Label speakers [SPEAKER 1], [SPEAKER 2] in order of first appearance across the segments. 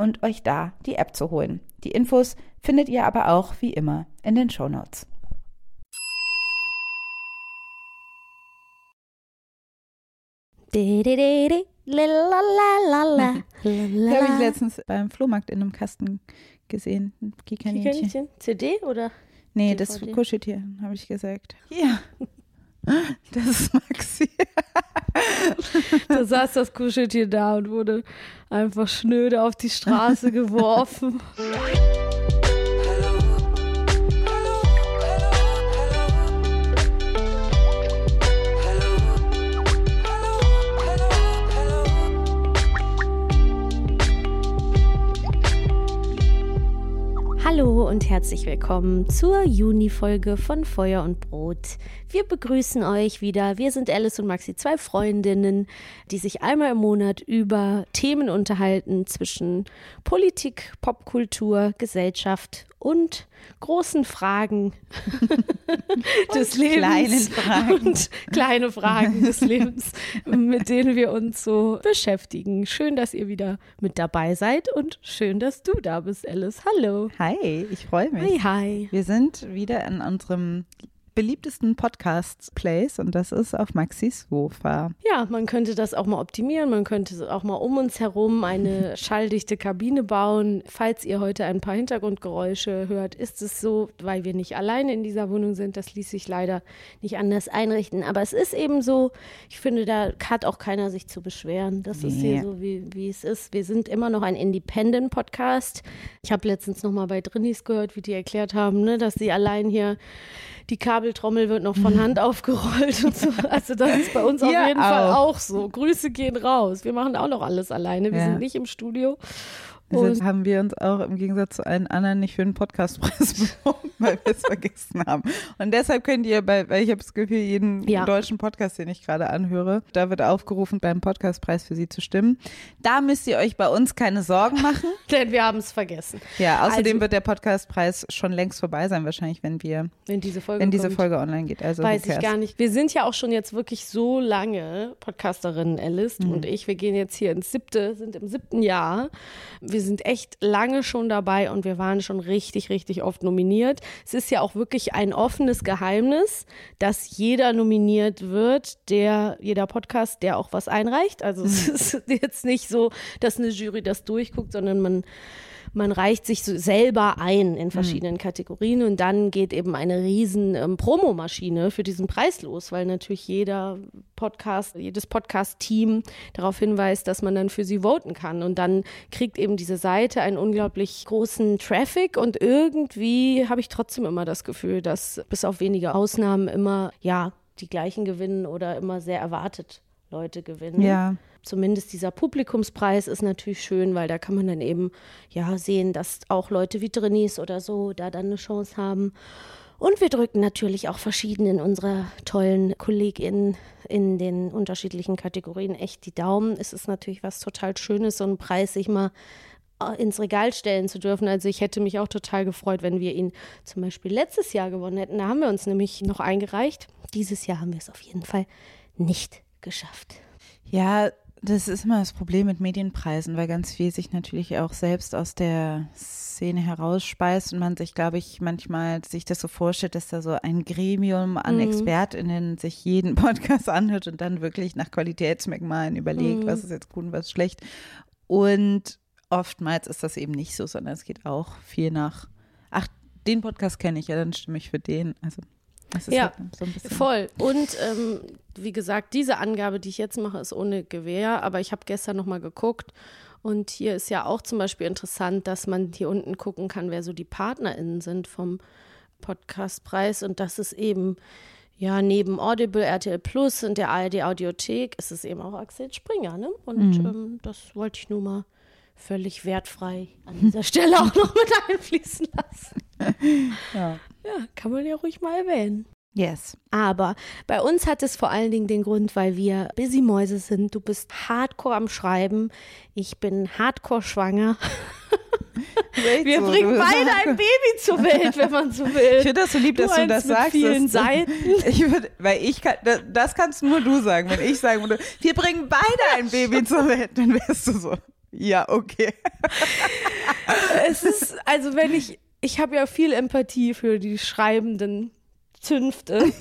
[SPEAKER 1] und euch da die App zu holen. Die Infos findet ihr aber auch wie immer in den Show Notes.
[SPEAKER 2] Habe
[SPEAKER 1] ich letztens beim Flohmarkt in einem Kasten gesehen. Kikaninchen.
[SPEAKER 2] CD oder?
[SPEAKER 1] Nee, DVD? das Kuscheltier, habe ich gesagt. Ja. Das ist Maxi.
[SPEAKER 2] da saß das Kuscheltier da und wurde einfach schnöde auf die Straße geworfen. Hallo und herzlich willkommen zur Juni-Folge von Feuer und Brot. Wir begrüßen euch wieder. Wir sind Alice und Maxi, zwei Freundinnen, die sich einmal im Monat über Themen unterhalten zwischen Politik, Popkultur, Gesellschaft und großen Fragen des Lebens.
[SPEAKER 1] Kleinen Fragen.
[SPEAKER 2] Und kleine Fragen des Lebens, mit denen wir uns so beschäftigen. Schön, dass ihr wieder mit dabei seid und schön, dass du da bist, Alice. Hallo.
[SPEAKER 1] Hi, ich freue mich.
[SPEAKER 2] Hi, hi.
[SPEAKER 1] Wir sind wieder in unserem beliebtesten Podcast-Place und das ist auf Maxis Sofa.
[SPEAKER 2] Ja, man könnte das auch mal optimieren, man könnte auch mal um uns herum eine schalldichte Kabine bauen. Falls ihr heute ein paar Hintergrundgeräusche hört, ist es so, weil wir nicht alleine in dieser Wohnung sind. Das ließ sich leider nicht anders einrichten. Aber es ist eben so, ich finde, da hat auch keiner sich zu beschweren. Das nee. ist hier so, wie, wie es ist. Wir sind immer noch ein Independent-Podcast. Ich habe letztens noch mal bei Drinis gehört, wie die erklärt haben, ne, dass sie allein hier die Kabeltrommel wird noch von Hand aufgerollt und so. Also das ist bei uns auf jeden auch. Fall auch so. Grüße gehen raus. Wir machen auch noch alles alleine. Wir ja. sind nicht im Studio.
[SPEAKER 1] Deshalb haben wir uns auch im Gegensatz zu allen anderen nicht für einen Podcastpreis beworben. weil wir es vergessen haben. Und deshalb könnt ihr, bei, weil ich habe das Gefühl, jeden
[SPEAKER 2] Ja.
[SPEAKER 1] deutschen Podcast, den ich gerade anhöre, da wird aufgerufen, beim Podcastpreis für sie zu stimmen. Da müsst ihr euch bei uns keine Sorgen machen.
[SPEAKER 2] Denn wir haben es vergessen.
[SPEAKER 1] Ja, außerdem
[SPEAKER 2] Also-
[SPEAKER 1] wird der Podcastpreis schon längst vorbei sein, wahrscheinlich, wenn wir,
[SPEAKER 2] Wenn diese Folge
[SPEAKER 1] wenn diese
[SPEAKER 2] kommt.
[SPEAKER 1] Folge online geht. Also
[SPEAKER 2] Weiß ich gar nicht. Wir sind ja auch schon jetzt wirklich so lange Podcasterinnen, Alice
[SPEAKER 1] Mhm.
[SPEAKER 2] und ich. Wir gehen jetzt hier ins siebte, sind im siebten Jahr. Wir sind echt lange schon dabei und wir waren schon richtig, richtig oft nominiert. Es ist ja auch wirklich ein offenes Geheimnis, dass jeder nominiert wird, der, jeder Podcast, der auch was einreicht. Also es
[SPEAKER 1] Mhm.
[SPEAKER 2] ist jetzt nicht so, dass eine Jury das durchguckt, sondern man man reicht sich so selber ein in verschiedenen Kategorien und dann geht eben eine riesen ähm, Promomaschine für diesen Preis los, weil natürlich jeder Podcast, jedes Podcast-Team darauf hinweist, dass man dann für sie voten kann. Und dann kriegt eben diese Seite einen unglaublich großen Traffic und irgendwie habe ich trotzdem immer das Gefühl, dass bis auf wenige Ausnahmen immer, ja, die gleichen gewinnen oder immer sehr erwartet Leute gewinnen.
[SPEAKER 1] Ja,
[SPEAKER 2] zumindest dieser Publikumspreis ist natürlich schön, weil da kann man dann eben ja sehen, dass auch Leute wie Drinis oder so da dann eine Chance haben. Und wir drücken natürlich auch verschiedenen unserer tollen KollegInnen in den unterschiedlichen Kategorien echt die Daumen. Es ist natürlich was total Schönes, so einen Preis sich mal äh, ins Regal stellen zu dürfen. Also ich hätte mich auch total gefreut, wenn wir ihn zum Beispiel letztes Jahr gewonnen hätten. Da haben wir uns nämlich noch eingereicht. Dieses Jahr haben wir es auf jeden Fall nicht geschafft.
[SPEAKER 1] Ja, das ist immer das Problem mit Medienpreisen, weil ganz viel sich natürlich auch selbst aus der Szene herausspeist und man sich, glaube ich, manchmal sich das so vorstellt, dass da so ein Gremium an
[SPEAKER 2] Mhm.
[SPEAKER 1] ExpertInnen sich jeden Podcast anhört und dann wirklich nach Qualitätsmerkmalen überlegt,
[SPEAKER 2] Mhm.
[SPEAKER 1] was ist jetzt gut und was schlecht. Und oftmals ist das eben nicht so, sondern es geht auch viel nach, ach, den Podcast kenne ich, ja, dann stimme ich für den. Also,
[SPEAKER 2] Ja,
[SPEAKER 1] halt so.
[SPEAKER 2] Voll. Und ähm, wie gesagt, diese Angabe, die ich jetzt mache, ist ohne Gewähr. Aber ich habe gestern noch mal geguckt. Und hier ist ja auch zum Beispiel interessant, dass man hier unten gucken kann, wer so die PartnerInnen sind vom Podcastpreis. Und das ist eben, ja, neben Audible, RTL Plus und der ARD Audiothek ist es eben auch Axel Springer. Ne? Und ähm, das wollte ich nur mal völlig wertfrei an dieser Stelle auch noch mit einfließen lassen.
[SPEAKER 1] Ja.
[SPEAKER 2] Ja, kann man ja ruhig mal erwähnen.
[SPEAKER 1] Yes.
[SPEAKER 2] Aber bei uns hat es vor allen Dingen den Grund, weil wir busy Mäuse sind. Du bist hardcore am Schreiben. Ich bin hardcore schwanger. Wir bringen
[SPEAKER 1] du-
[SPEAKER 2] beide ein Baby zur Welt, wenn man so will.
[SPEAKER 1] Ich finde das so lieb, dass du das
[SPEAKER 2] mit
[SPEAKER 1] sagst.
[SPEAKER 2] vielen
[SPEAKER 1] dass-
[SPEAKER 2] Seiten.
[SPEAKER 1] Ich würde, weil ich kann, das, das kannst nur du sagen. Wenn ich sagen würde, wir bringen beide ein Baby zur Welt, dann wärst du so. Ja, okay.
[SPEAKER 2] Es ist, also wenn ich, ich habe ja viel Empathie für die schreibenden Zünfte.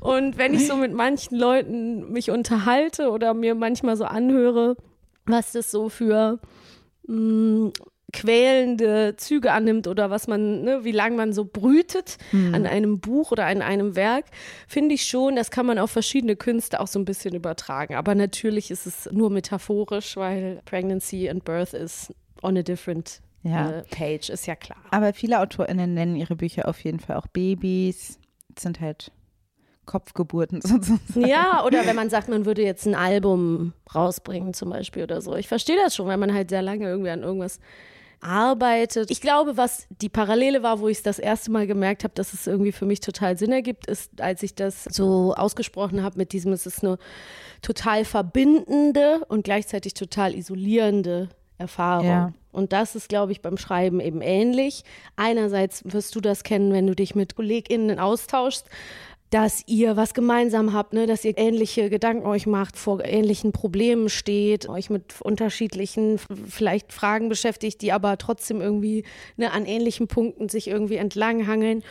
[SPEAKER 2] Und wenn ich so mit manchen Leuten mich unterhalte oder mir manchmal so anhöre, was das so für mh, quälende Züge annimmt oder was man, ne, wie lange man so brütet an einem Buch oder an einem Werk, finde ich schon, das kann man auf verschiedene Künste auch so ein bisschen übertragen. Aber natürlich ist es nur metaphorisch, weil Pregnancy and Birth is on a different
[SPEAKER 1] Ja.
[SPEAKER 2] äh, page, ist ja klar.
[SPEAKER 1] Aber viele AutorInnen nennen ihre Bücher auf jeden Fall auch Babys. Das sind halt Kopfgeburten sozusagen.
[SPEAKER 2] Ja, oder wenn man sagt, man würde jetzt ein Album rausbringen zum Beispiel oder so. Ich verstehe das schon, weil man halt sehr lange irgendwie an irgendwas arbeitet. Ich glaube, was die Parallele war, wo ich es das erste Mal gemerkt habe, dass es irgendwie für mich total Sinn ergibt, ist, als ich das so ausgesprochen habe mit diesem, es ist eine total verbindende und gleichzeitig total isolierende Erfahrung.
[SPEAKER 1] Ja.
[SPEAKER 2] Und das ist, glaube ich, beim Schreiben eben ähnlich. Einerseits wirst du das kennen, wenn du dich mit KollegInnen austauschst, dass ihr was gemeinsam habt, ne, dass ihr ähnliche Gedanken euch macht, vor ähnlichen Problemen steht, euch mit unterschiedlichen vielleicht Fragen beschäftigt, die aber trotzdem irgendwie ne, an ähnlichen Punkten sich irgendwie entlanghangeln.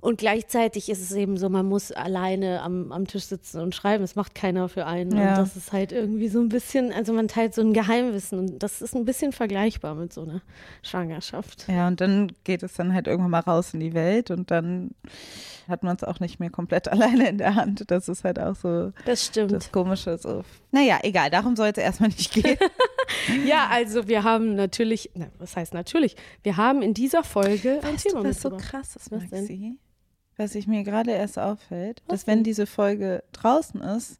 [SPEAKER 2] Und gleichzeitig ist es eben so, man muss alleine am, am Tisch sitzen und schreiben. Es macht keiner für einen.
[SPEAKER 1] Ja.
[SPEAKER 2] Und das ist halt irgendwie so ein bisschen, also man teilt so ein Geheimwissen. Und das ist ein bisschen vergleichbar mit so einer Schwangerschaft.
[SPEAKER 1] Ja, und dann geht es dann halt irgendwann mal raus in die Welt und dann hat man es auch nicht mehr komplett alleine in der Hand. Das ist halt auch so
[SPEAKER 2] Das stimmt.
[SPEAKER 1] das Komische. So. Naja, egal, darum soll es erstmal nicht gehen.
[SPEAKER 2] Ja, also wir haben natürlich, na, was heißt natürlich? Wir haben in dieser Folge ein
[SPEAKER 1] Weißt
[SPEAKER 2] Thema
[SPEAKER 1] du, was so krass ist? Maxi? Was sich mir gerade erst auffällt,
[SPEAKER 2] Was
[SPEAKER 1] dass wenn
[SPEAKER 2] denn?
[SPEAKER 1] diese Folge draußen ist,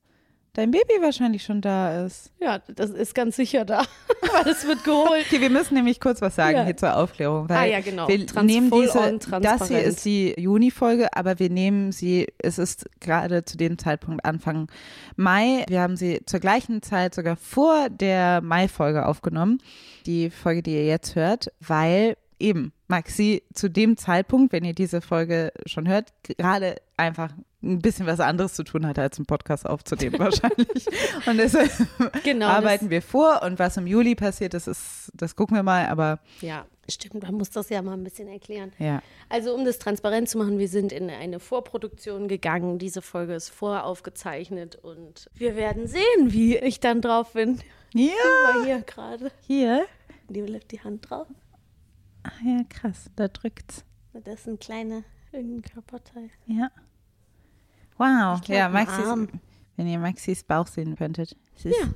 [SPEAKER 1] dein Baby wahrscheinlich schon da ist.
[SPEAKER 2] Ja, das ist ganz sicher da, weil es wird geholt.
[SPEAKER 1] Okay, wir müssen nämlich kurz was sagen
[SPEAKER 2] Ja.
[SPEAKER 1] hier zur Aufklärung. Weil
[SPEAKER 2] Ah ja, genau.
[SPEAKER 1] Wir
[SPEAKER 2] Trans-
[SPEAKER 1] nehmen diese, das hier ist die Juni-Folge, aber wir nehmen sie, es ist gerade zu dem Zeitpunkt Anfang Mai. Wir haben sie zur gleichen Zeit sogar vor der Mai-Folge aufgenommen, die Folge, die ihr jetzt hört, weil eben Maxi zu dem Zeitpunkt, wenn ihr diese Folge schon hört, gerade einfach ein bisschen was anderes zu tun hatte, als einen Podcast aufzunehmen wahrscheinlich. Und deshalb
[SPEAKER 2] Genau,
[SPEAKER 1] arbeiten wir vor und was im Juli passiert, das ist, das gucken wir mal, aber
[SPEAKER 2] Ja, stimmt, man muss das ja mal ein bisschen erklären.
[SPEAKER 1] ja.
[SPEAKER 2] Also um das transparent zu machen, wir sind in eine Vorproduktion gegangen. Diese Folge ist voraufgezeichnet und wir werden sehen, wie ich dann drauf bin.
[SPEAKER 1] Ja,
[SPEAKER 2] Mal hier gerade.
[SPEAKER 1] hier.
[SPEAKER 2] Die legt die Hand drauf.
[SPEAKER 1] Ach ja, krass, da drückt's.
[SPEAKER 2] Das ist ein kleiner irgendein Körperteil.
[SPEAKER 1] Ja. Wow,
[SPEAKER 2] glaub,
[SPEAKER 1] ja, Maxis, wenn ihr Maxis Bauch sehen könntet. Es ist,
[SPEAKER 2] Ja.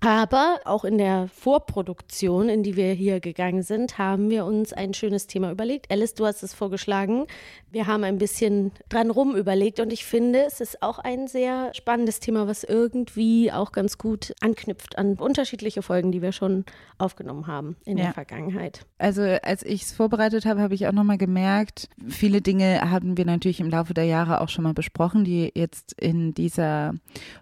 [SPEAKER 2] Aber auch in der Vorproduktion, in die wir hier gegangen sind, haben wir uns ein schönes Thema überlegt. Alice, du hast es vorgeschlagen. Wir haben ein bisschen dran rum überlegt und ich finde, es ist auch ein sehr spannendes Thema, was irgendwie auch ganz gut anknüpft an unterschiedliche Folgen, die wir schon aufgenommen haben in
[SPEAKER 1] Ja.
[SPEAKER 2] der Vergangenheit.
[SPEAKER 1] Also als ich es vorbereitet habe, habe ich auch nochmal gemerkt, viele Dinge haben wir natürlich im Laufe der Jahre auch schon mal besprochen, die jetzt in dieser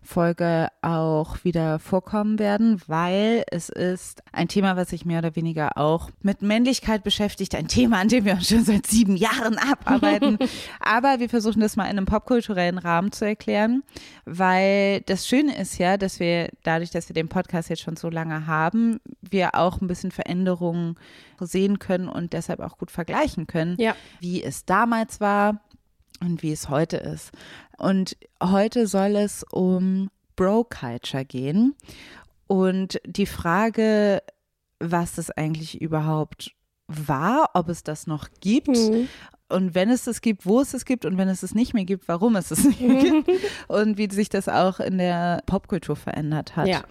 [SPEAKER 1] Folge auch wieder vorkommen werden, weil es ist ein Thema, was sich mehr oder weniger auch mit Männlichkeit beschäftigt, ein Thema, an dem wir uns schon seit sieben Jahren abarbeiten. Aber wir versuchen das mal in einem popkulturellen Rahmen zu erklären, weil das Schöne ist ja, dass wir dadurch, dass wir den Podcast jetzt schon so lange haben, wir auch ein bisschen Veränderungen sehen können und deshalb auch gut vergleichen können,
[SPEAKER 2] Ja.
[SPEAKER 1] wie es damals war und wie es heute ist. Und heute soll es um Bro-Culture gehen und die Frage, was das eigentlich überhaupt war, ob es das noch gibt
[SPEAKER 2] Mhm.
[SPEAKER 1] und wenn es es gibt, wo es es gibt und wenn es es nicht mehr gibt, warum es es nicht mehr gibt und wie sich das auch in der Popkultur verändert hat.
[SPEAKER 2] Ja.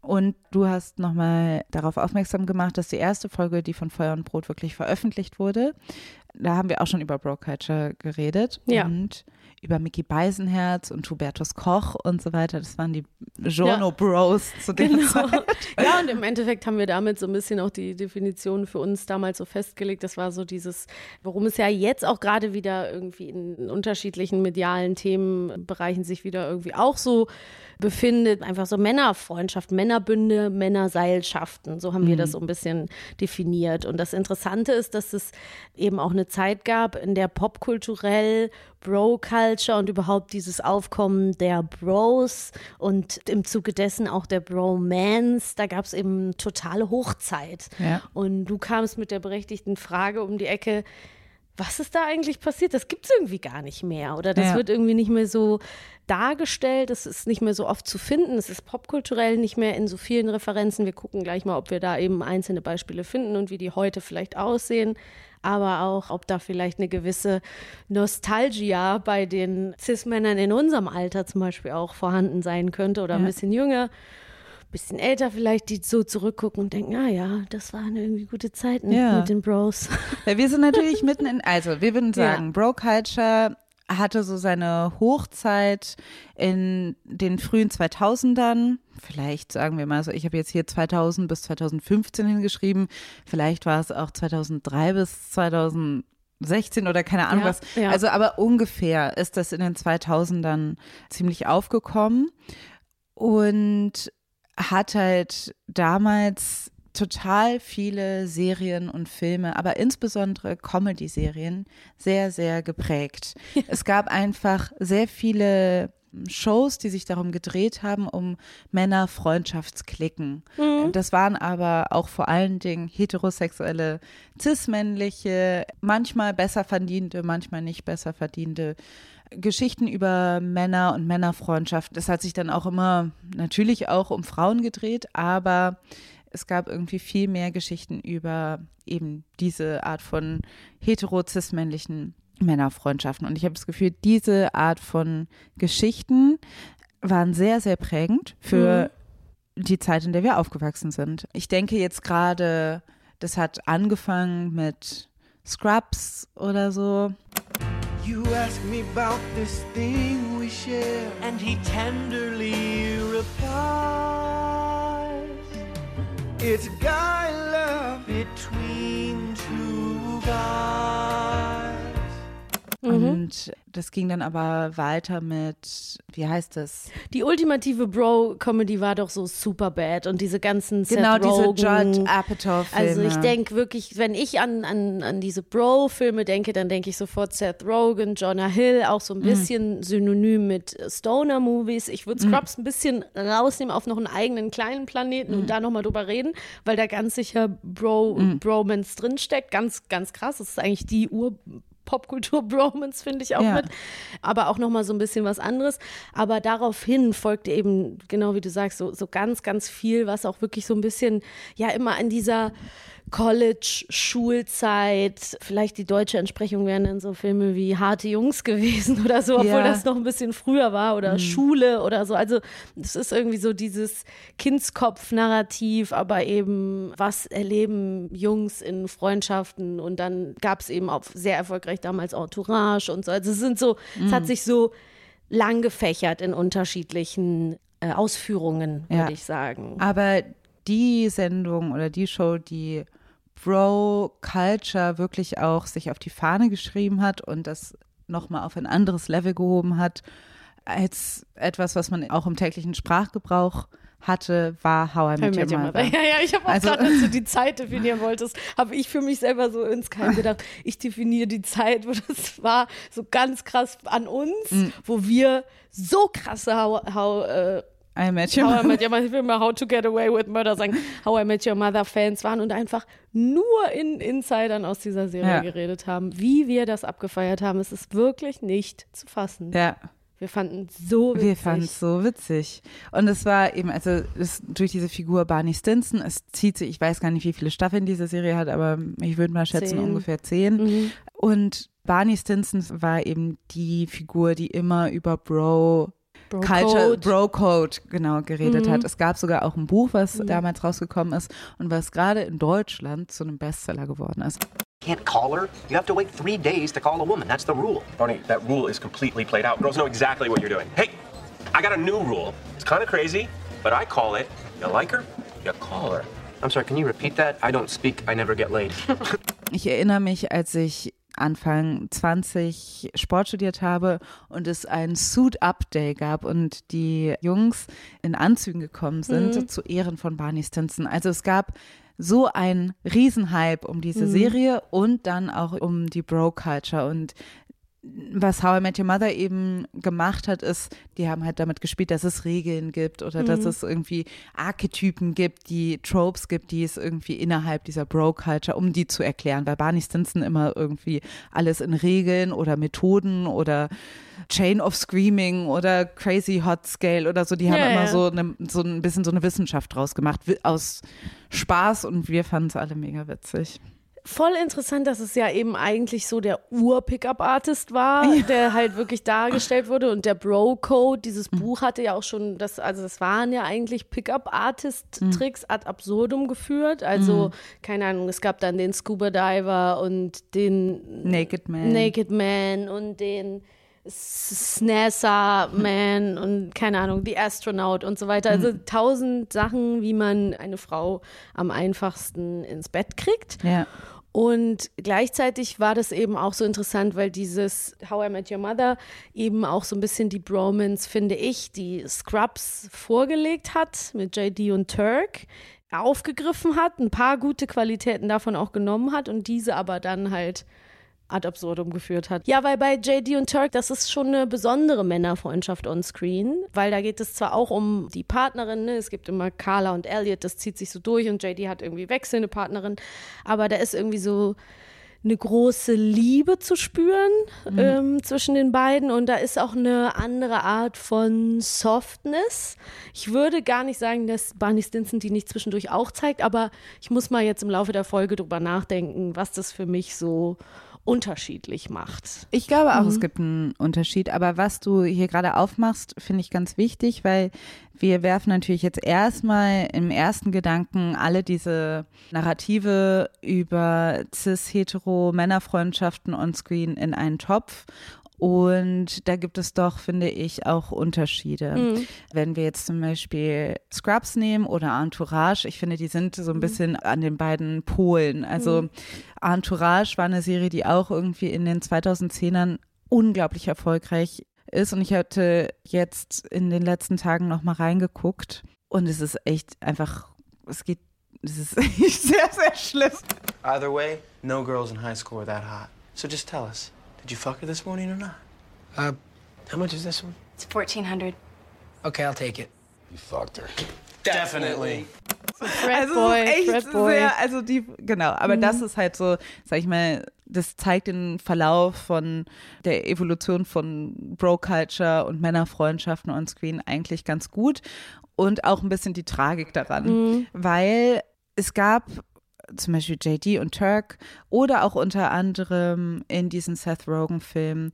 [SPEAKER 1] Und du hast nochmal darauf aufmerksam gemacht, dass die erste Folge, die von Feuer und Brot wirklich veröffentlicht wurde, da haben wir auch schon über Bro Culture geredet
[SPEAKER 2] Ja.
[SPEAKER 1] und über Mickey Beisenherz und Hubertus Koch und so weiter. Das waren die Journo Bros zu der
[SPEAKER 2] Genau.
[SPEAKER 1] Zeit.
[SPEAKER 2] Ja, und im Endeffekt haben wir damit so ein bisschen auch die Definition für uns damals so festgelegt. Das war so dieses, worum es ja jetzt auch gerade wieder irgendwie in unterschiedlichen medialen Themenbereichen sich wieder irgendwie auch so befindet. Einfach so Männerfreundschaft, Männerbünde, Männerseilschaften. So haben wir das so ein bisschen definiert. Und das Interessante ist, dass es eben auch eine Zeit gab, in der popkulturell Bro-Culture und überhaupt dieses Aufkommen der Bros und im Zuge dessen auch der Bromance, da gab es eben totale Hochzeit.
[SPEAKER 1] Ja.
[SPEAKER 2] Und du kamst mit der berechtigten Frage um die Ecke, was ist da eigentlich passiert? Das gibt es irgendwie gar nicht mehr. Oder das
[SPEAKER 1] Ja.
[SPEAKER 2] wird irgendwie nicht mehr so dargestellt. Das ist nicht mehr so oft zu finden. Es ist popkulturell nicht mehr in so vielen Referenzen. Wir gucken gleich mal, ob wir da eben einzelne Beispiele finden und wie die heute vielleicht aussehen. Aber auch, ob da vielleicht eine gewisse Nostalgia bei den Cis-Männern in unserem Alter zum Beispiel auch vorhanden sein könnte oder ein
[SPEAKER 1] Ja.
[SPEAKER 2] bisschen jünger bisschen älter vielleicht, die so zurückgucken und denken, ah ja, das waren irgendwie gute Zeiten
[SPEAKER 1] Ja.
[SPEAKER 2] mit den Bros.
[SPEAKER 1] Ja, wir sind natürlich mitten in, also wir würden sagen,
[SPEAKER 2] Ja.
[SPEAKER 1] Bro Culture hatte so seine Hochzeit in den frühen 2000ern. Vielleicht sagen wir mal so, ich habe jetzt hier 2000 bis 2015 hingeschrieben. Vielleicht war es auch 2003 bis 2016 oder keine Ahnung
[SPEAKER 2] Ja,
[SPEAKER 1] was.
[SPEAKER 2] ja.
[SPEAKER 1] Also aber ungefähr ist das in den 2000ern ziemlich aufgekommen und hat halt damals total viele Serien und Filme, aber insbesondere Comedy-Serien sehr, sehr geprägt. Es gab einfach sehr viele Shows, die sich darum gedreht haben, um Männer-Freundschaftsklicken. Das waren aber auch vor allen Dingen heterosexuelle, cis-männliche, manchmal besser verdiente, manchmal nicht besser verdiente Geschichten über Männer und Männerfreundschaft. Das hat sich dann auch immer natürlich auch um Frauen gedreht, aber es gab irgendwie viel mehr Geschichten über eben diese Art von hetero-cis-männlichen Männerfreundschaften. Und ich habe das Gefühl, diese Art von Geschichten waren sehr, sehr prägend für die Zeit, in der wir aufgewachsen sind. Ich denke jetzt gerade, das hat angefangen mit Scrubs oder so.
[SPEAKER 3] You ask me about this thing we share, and he tenderly replies, It's guy
[SPEAKER 1] Und das ging dann aber weiter mit, wie heißt das?
[SPEAKER 2] Die ultimative Bro-Comedy war doch so super bad und diese ganzen Seth
[SPEAKER 1] Genau, diese
[SPEAKER 2] Rogen.
[SPEAKER 1] Judd Apatow-Filme.
[SPEAKER 2] Also ich denke wirklich, wenn ich an, an, an diese Bro-Filme denke, dann denke ich sofort Seth Rogen, Jonah Hill, auch so ein bisschen synonym mit Stoner-Movies. Ich würde Scrubs ein bisschen rausnehmen auf noch einen eigenen kleinen Planeten und da nochmal drüber reden, weil da ganz sicher Bro, Bromance drinsteckt. Ganz, ganz krass. Das ist eigentlich die Ur- Popkultur-Bromance, finde ich auch
[SPEAKER 1] Ja.
[SPEAKER 2] mit. Aber auch nochmal so ein bisschen was anderes. Aber daraufhin folgte eben, genau wie du sagst, so, so ganz, ganz viel, was auch wirklich so ein bisschen, ja, immer an dieser College-Schulzeit, vielleicht die deutsche Entsprechung wären dann so Filme wie Harte Jungs gewesen oder so, obwohl
[SPEAKER 1] Ja.
[SPEAKER 2] das noch ein bisschen früher war oder Schule oder so. Also es ist irgendwie so dieses Kindskopf-Narrativ, aber eben, was erleben Jungs in Freundschaften und dann gab es eben auch sehr erfolgreich damals Entourage und so. Also es sind so, es hat sich so lang gefächert in unterschiedlichen äh, Ausführungen, würde
[SPEAKER 1] Ja.
[SPEAKER 2] ich sagen.
[SPEAKER 1] Aber die Sendung oder die Show, die Bro-Culture wirklich auch sich auf die Fahne geschrieben hat und das nochmal auf ein anderes Level gehoben hat, als etwas, was man auch im täglichen Sprachgebrauch hatte, war How I Met Your Mother.
[SPEAKER 2] Ja, ja, ich habe auch
[SPEAKER 1] Also-
[SPEAKER 2] gerade, als du die Zeit definieren wolltest, habe ich für mich selber so ins Keim gedacht, ich definiere die Zeit, wo das war, so ganz krass an uns,
[SPEAKER 1] Mm.
[SPEAKER 2] wo wir so krasse How, how äh,
[SPEAKER 1] I Met Your
[SPEAKER 2] How I
[SPEAKER 1] Mother.
[SPEAKER 2] Met Your Mother, ich will mal How to Get Away with Murder sagen, How I Met Your Mother Fans waren und einfach nur in Insidern aus dieser Serie
[SPEAKER 1] Ja.
[SPEAKER 2] geredet haben. Wie wir das abgefeiert haben, es ist wirklich nicht zu fassen.
[SPEAKER 1] Ja,
[SPEAKER 2] Wir fanden es so witzig.
[SPEAKER 1] wir fanden es so witzig. Und es war eben, also es, durch diese Figur Barney Stinson, es zieht sich, ich weiß gar nicht, wie viele Staffeln diese Serie hat, aber ich würde mal schätzen,
[SPEAKER 2] Zehn.
[SPEAKER 1] ungefähr zehn.
[SPEAKER 2] Mhm.
[SPEAKER 1] Und Barney Stinson war eben die Figur, die immer über Bro
[SPEAKER 2] Bro
[SPEAKER 1] Culture,
[SPEAKER 2] Code.
[SPEAKER 1] Bro Code, genau, geredet
[SPEAKER 2] Mhm.
[SPEAKER 1] hat. Es gab sogar auch ein Buch, was damals rausgekommen ist und was gerade in Deutschland zu einem Bestseller geworden ist.
[SPEAKER 4] can't call her. You have to wait three days to call a woman. That's the rule.
[SPEAKER 5] Barney, that rule is completely played out. Girls know exactly what you're doing. Hey, I got a new rule. It's kind of crazy, but I call it you like her, you call her.
[SPEAKER 4] I'm sorry, can you repeat that? I don't speak, I never get laid.
[SPEAKER 1] Ich erinnere mich, als ich Anfang 20 Sport studiert habe und es ein Suit-Up-Day gab und die Jungs in Anzügen gekommen sind zu Ehren von Barney Stinson. Also es gab so ein Riesenhype um diese Serie und dann auch um die Bro-Culture und was How I Met Your Mother eben gemacht hat, ist, die haben halt damit gespielt, dass es Regeln gibt oder dass es irgendwie Archetypen gibt, die Tropes gibt, die es irgendwie innerhalb dieser Bro-Culture, um die zu erklären, weil Barney Stinson immer irgendwie alles in Regeln oder Methoden oder Chain of Screaming oder Crazy Hot Scale oder so, die haben
[SPEAKER 2] Ja,
[SPEAKER 1] immer
[SPEAKER 2] ja.
[SPEAKER 1] so, eine, so ein bisschen so eine Wissenschaft draus gemacht, aus Spaß und wir fanden es alle mega witzig.
[SPEAKER 2] Voll interessant, dass es ja eben eigentlich so der Ur-Pickup-Artist war, der halt wirklich dargestellt wurde. Und der Bro-Code, dieses
[SPEAKER 1] Mhm.
[SPEAKER 2] Buch hatte ja auch schon, das, also das waren ja eigentlich Pickup-Artist-Tricks
[SPEAKER 1] Mhm.
[SPEAKER 2] ad absurdum geführt. Also, keine Ahnung, es gab dann den Scuba-Diver und den
[SPEAKER 1] Naked Man.
[SPEAKER 2] Naked Man und den Snazza Man und keine Ahnung, die Astronaut und so weiter. Also tausend Sachen, wie man eine Frau am einfachsten ins Bett kriegt.
[SPEAKER 1] Ja.
[SPEAKER 2] Und gleichzeitig war das eben auch so interessant, weil dieses How I Met Your Mother eben auch so ein bisschen die Bromance, finde ich, die Scrubs vorgelegt hat mit JD und Turk, aufgegriffen hat, ein paar gute Qualitäten davon auch genommen hat und diese aber dann halt ad absurdum geführt hat. Ja, weil bei JD und Turk, das ist schon eine besondere Männerfreundschaft on screen, weil da geht es zwar auch um die Partnerin, ne? es gibt immer Carla und Elliot, das zieht sich so durch und JD hat irgendwie wechselnde Partnerin, aber da ist irgendwie so eine große Liebe zu spüren ähm, zwischen den beiden und da ist auch eine andere Art von Softness. Ich würde gar nicht sagen, dass Barney Stinson die nicht zwischendurch auch zeigt, aber ich muss mal jetzt im Laufe der Folge drüber nachdenken, was das für mich so unterschiedlich macht.
[SPEAKER 1] Ich glaube auch,
[SPEAKER 2] Mhm.
[SPEAKER 1] es gibt einen Unterschied. Aber was du hier gerade aufmachst, finde ich ganz wichtig, weil wir werfen natürlich jetzt erstmal im ersten Gedanken alle diese Narrative über cis-hetero Männerfreundschaften on-screen in einen Topf Und da gibt es doch, finde ich, auch Unterschiede.
[SPEAKER 2] Mhm.
[SPEAKER 1] Wenn wir jetzt zum Beispiel Scrubs nehmen oder Entourage, ich finde, die sind so ein bisschen an den beiden Polen. Also Entourage war eine Serie, die auch irgendwie in den 2010ern unglaublich erfolgreich ist. Und ich hatte jetzt in den letzten Tagen noch mal reingeguckt. Und es ist echt einfach, es geht, es ist echt sehr, sehr schlimm.
[SPEAKER 3] Either way, no girls in high school are that hot. So just tell us, did you fuck her this morning or not?
[SPEAKER 6] Uh, how much is this one?
[SPEAKER 7] It's 1400
[SPEAKER 6] Okay, I'll take it.
[SPEAKER 8] You fucked her.
[SPEAKER 3] Definitely.
[SPEAKER 2] Fred
[SPEAKER 1] Also
[SPEAKER 2] Boy,
[SPEAKER 1] echt
[SPEAKER 2] Fred Boy.
[SPEAKER 1] sehr, also die, genau, aber das ist halt so, sag ich mal, das zeigt den Verlauf von der Evolution von Bro-Culture und Männerfreundschaften on Screen eigentlich ganz gut und auch ein bisschen die Tragik daran, weil es gab zum Beispiel JD und Turk oder auch unter anderem in diesen Seth Rogen-Filmen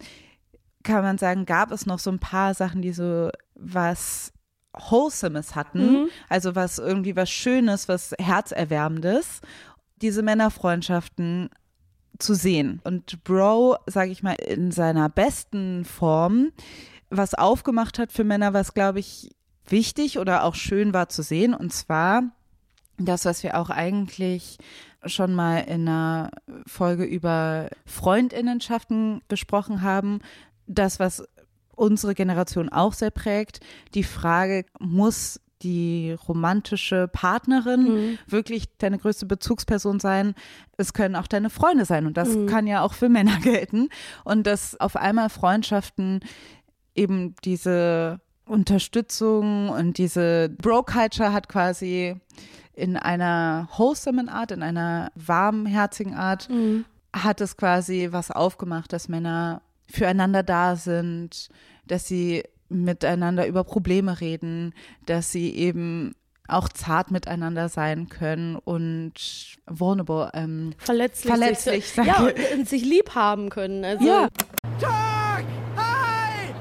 [SPEAKER 1] kann man sagen, gab es noch so ein paar Sachen, die so was Wholesomes hatten, also was irgendwie was Schönes, was Herzerwärmendes, diese Männerfreundschaften zu sehen. Und Bro, sage ich mal, in seiner besten Form, was aufgemacht hat für Männer, was, glaube ich, wichtig oder auch schön war zu sehen. Und zwar das, was wir auch eigentlich schon mal in einer Folge über Freundinnenschaften besprochen haben, das, was unsere Generation auch sehr prägt, die Frage, muss die romantische Partnerin wirklich deine größte Bezugsperson sein? Es können auch deine Freunde sein und das kann ja auch für Männer gelten. Und dass auf einmal Freundschaften eben diese Unterstützung und diese Bro-Culture hat quasi in einer wholesomen Art, in einer warmherzigen Art, hat es quasi was aufgemacht, dass Männer füreinander da sind, dass sie miteinander über Probleme reden, dass sie eben auch zart miteinander sein können und vulnerable. Ähm,
[SPEAKER 2] verletzlich,
[SPEAKER 1] Verletzlich,
[SPEAKER 2] sich, ja, und, und sich lieb haben können. Also,
[SPEAKER 1] ja,
[SPEAKER 3] Doc! Hi!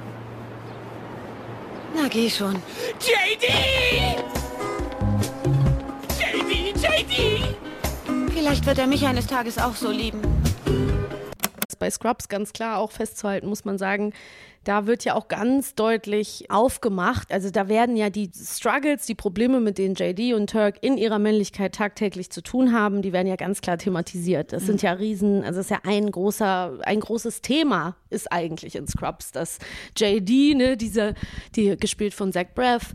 [SPEAKER 7] Na, geh schon.
[SPEAKER 3] JD! JD!
[SPEAKER 7] Vielleicht wird er mich eines Tages auch so lieben.
[SPEAKER 2] ist bei Scrubs ganz klar auch festzuhalten, muss man sagen. Da wird ja auch ganz deutlich aufgemacht. Also da werden ja die Struggles, die Probleme, mit denen JD und Turk in ihrer Männlichkeit tagtäglich zu tun haben, die werden ja ganz klar thematisiert. Das sind ja riesen, also das ist ja ein großer, ein großes Thema ist eigentlich in Scrubs, dass JD, ne, diese, die gespielt von Zach Braff,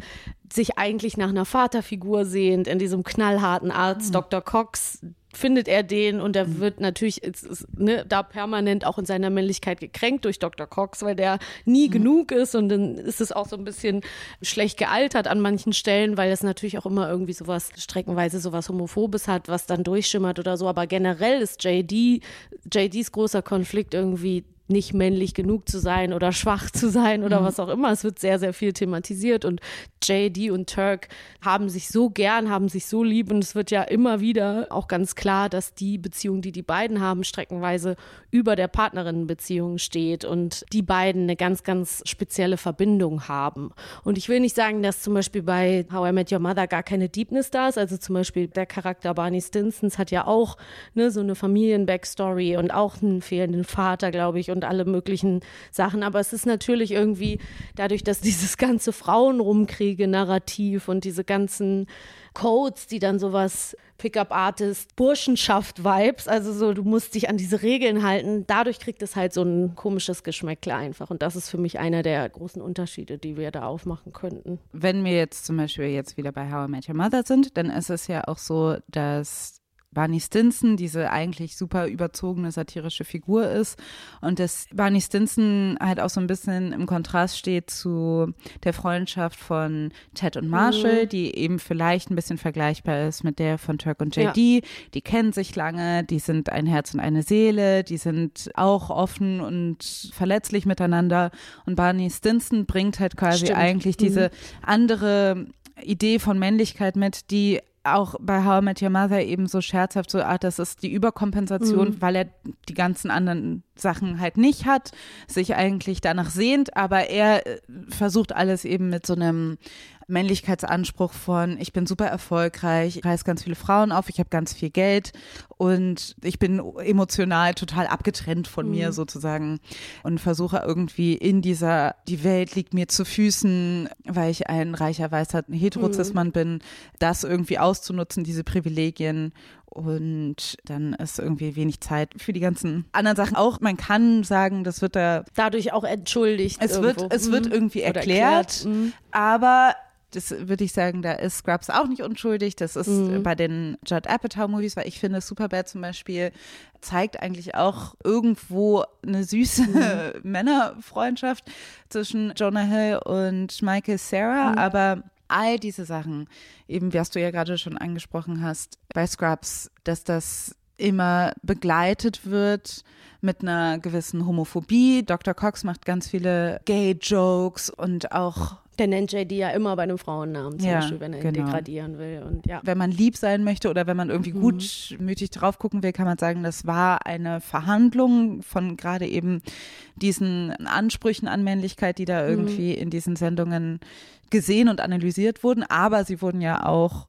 [SPEAKER 2] sich eigentlich nach einer Vaterfigur sehnt, in diesem knallharten Arzt Dr. Cox findet er den und er wird natürlich ist, ist, ne, da permanent auch in seiner Männlichkeit gekränkt durch Dr. Cox, weil der nie genug ist und dann ist es auch so ein bisschen schlecht gealtert an manchen Stellen, weil es natürlich auch immer irgendwie sowas streckenweise sowas Homophobes hat, was dann durchschimmert oder so, aber generell ist JD, JDs großer Konflikt irgendwie nicht männlich genug zu sein oder schwach zu sein oder was auch immer. Es wird sehr, sehr viel thematisiert und JD und Turk haben sich so gern, haben sich so lieb und es wird ja immer wieder auch ganz klar, dass die Beziehung, die die beiden haben, streckenweise über der Partnerinnenbeziehung steht und die beiden eine ganz, ganz spezielle Verbindung haben. Und ich will nicht sagen, dass zum Beispiel bei How I Met Your Mother gar keine Deepness da ist. Also zum Beispiel der Charakter Barney Stinsons hat ja auch ne, so eine Familien-Backstory und auch einen fehlenden Vater, glaube ich, und alle möglichen Sachen. Aber es ist natürlich irgendwie dadurch, dass dieses ganze Frauen-Rumkriege-Narrativ und diese ganzen Codes, die dann sowas Pickup-Artist, Burschenschaft-Vibes, also so, du musst dich an diese Regeln halten. Dadurch kriegt es halt so ein komisches Geschmäckle einfach. Und das ist für mich einer der großen Unterschiede, die wir da aufmachen könnten.
[SPEAKER 1] wenn wir jetzt zum Beispiel jetzt wieder bei How I Met Your Mother sind, dann ist es ja auch so, dass Barney Stinson diese eigentlich super überzogene satirische Figur ist. Und dass Barney Stinson halt auch so ein bisschen im Kontrast steht zu der Freundschaft von Ted und Marshall, die eben vielleicht ein bisschen vergleichbar ist mit der von Turk und JD. Die kennen sich lange, die sind ein Herz und eine Seele, die sind auch offen und verletzlich miteinander. Und Barney Stinson bringt halt quasi
[SPEAKER 2] Stimmt.
[SPEAKER 1] eigentlich diese andere Idee von Männlichkeit mit, die auch bei How I Met Your Mother eben so scherzhaft so, ah, das ist die Überkompensation, weil er die ganzen anderen Sachen halt nicht hat, sich eigentlich danach sehnt, aber er äh, versucht alles eben mit so einem Männlichkeitsanspruch von, ich bin super erfolgreich, ich reiß ganz viele Frauen auf, ich habe ganz viel Geld und ich bin emotional total abgetrennt von mir sozusagen und versuche irgendwie in dieser, die Welt liegt mir zu Füßen, weil ich ein reicher, weißer Heterozismann bin, das irgendwie auszunutzen, diese Privilegien und dann ist irgendwie wenig Zeit für die ganzen anderen Sachen. Auch man kann sagen, das wird da
[SPEAKER 2] Dadurch auch entschuldigt.
[SPEAKER 1] es
[SPEAKER 2] irgendwo.
[SPEAKER 1] wird, es wird
[SPEAKER 2] Mhm.
[SPEAKER 1] irgendwie
[SPEAKER 2] Oder
[SPEAKER 1] erklärt,
[SPEAKER 2] Mhm.
[SPEAKER 1] aber das würde ich sagen, da ist Scrubs auch nicht unschuldig. Das ist
[SPEAKER 2] Mhm.
[SPEAKER 1] bei den Judd Apatow-Movies, weil ich finde, Superbad zum Beispiel zeigt eigentlich auch irgendwo eine süße
[SPEAKER 2] Mhm.
[SPEAKER 1] Männerfreundschaft zwischen Jonah Hill und Michael Sarah,
[SPEAKER 2] Mhm.
[SPEAKER 1] aber all diese Sachen, eben was du ja gerade schon angesprochen hast, bei Scrubs, dass das immer begleitet wird mit einer gewissen Homophobie. Dr. Cox macht ganz viele Gay-Jokes und auch
[SPEAKER 2] Der nennt JD ja immer bei einem Frauennamen, zum
[SPEAKER 1] Ja,
[SPEAKER 2] Beispiel, wenn er ihn
[SPEAKER 1] genau.
[SPEAKER 2] degradieren will. Und ja.
[SPEAKER 1] wenn man lieb sein möchte oder wenn man irgendwie
[SPEAKER 2] Mhm.
[SPEAKER 1] gutmütig drauf gucken will, kann man sagen, das war eine Verhandlung von gerade eben diesen Ansprüchen an Männlichkeit, die da
[SPEAKER 2] Mhm.
[SPEAKER 1] irgendwie in diesen Sendungen gesehen und analysiert wurden. Aber sie wurden ja auch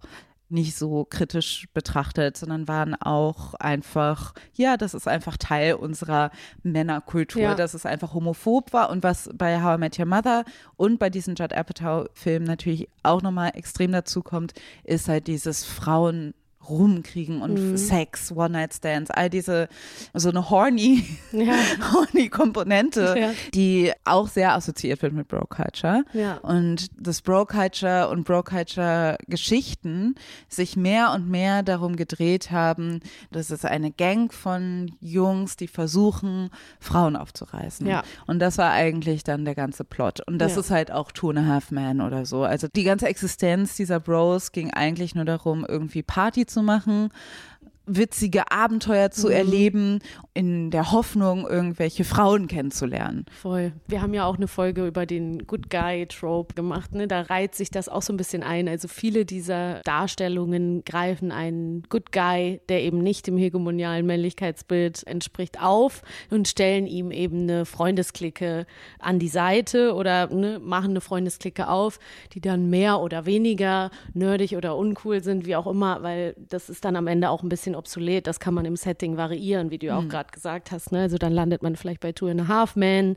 [SPEAKER 1] nicht so kritisch betrachtet, sondern waren auch einfach, ja, das ist einfach Teil unserer Männerkultur,
[SPEAKER 2] Ja.
[SPEAKER 1] dass es einfach homophob war und was bei How I Met Your Mother und bei diesen Judd Apatow-Filmen natürlich auch nochmal extrem dazu kommt, ist halt dieses Frauen rumkriegen und
[SPEAKER 2] Mhm.
[SPEAKER 1] Sex, One-Night-Stands, all diese, so eine horny,
[SPEAKER 2] Ja.
[SPEAKER 1] horny Komponente,
[SPEAKER 2] Ja.
[SPEAKER 1] die auch sehr assoziiert wird mit Bro-Culture.
[SPEAKER 2] Ja.
[SPEAKER 1] Und das Bro-Culture und Bro-Culture-Geschichten sich mehr und mehr darum gedreht haben, dass es eine Gang von Jungs, die versuchen, Frauen aufzureißen. Und das war eigentlich dann der ganze Plot. Und das ist halt auch Two and a Half Men oder so. Also die ganze Existenz dieser Bros ging eigentlich nur darum, irgendwie Party zu machen witzige Abenteuer zu
[SPEAKER 2] Mhm.
[SPEAKER 1] erleben, in der Hoffnung, irgendwelche Frauen kennenzulernen.
[SPEAKER 2] Voll. Wir haben ja auch eine Folge über den Good Guy Trope gemacht. Ne? Da reiht sich das auch so ein bisschen ein. Also viele dieser Darstellungen greifen einen Good Guy, der eben nicht dem hegemonialen Männlichkeitsbild entspricht, auf und stellen ihm eben eine Freundesklicke an die Seite oder ne, machen eine Freundesklicke auf, die dann mehr oder weniger nerdig oder uncool sind, wie auch immer, weil das ist dann am Ende auch ein bisschen obsolet. Das kann man im Setting variieren, wie du ja auch gerade gesagt hast. Ne? Also dann landet man vielleicht bei Two and a Half Men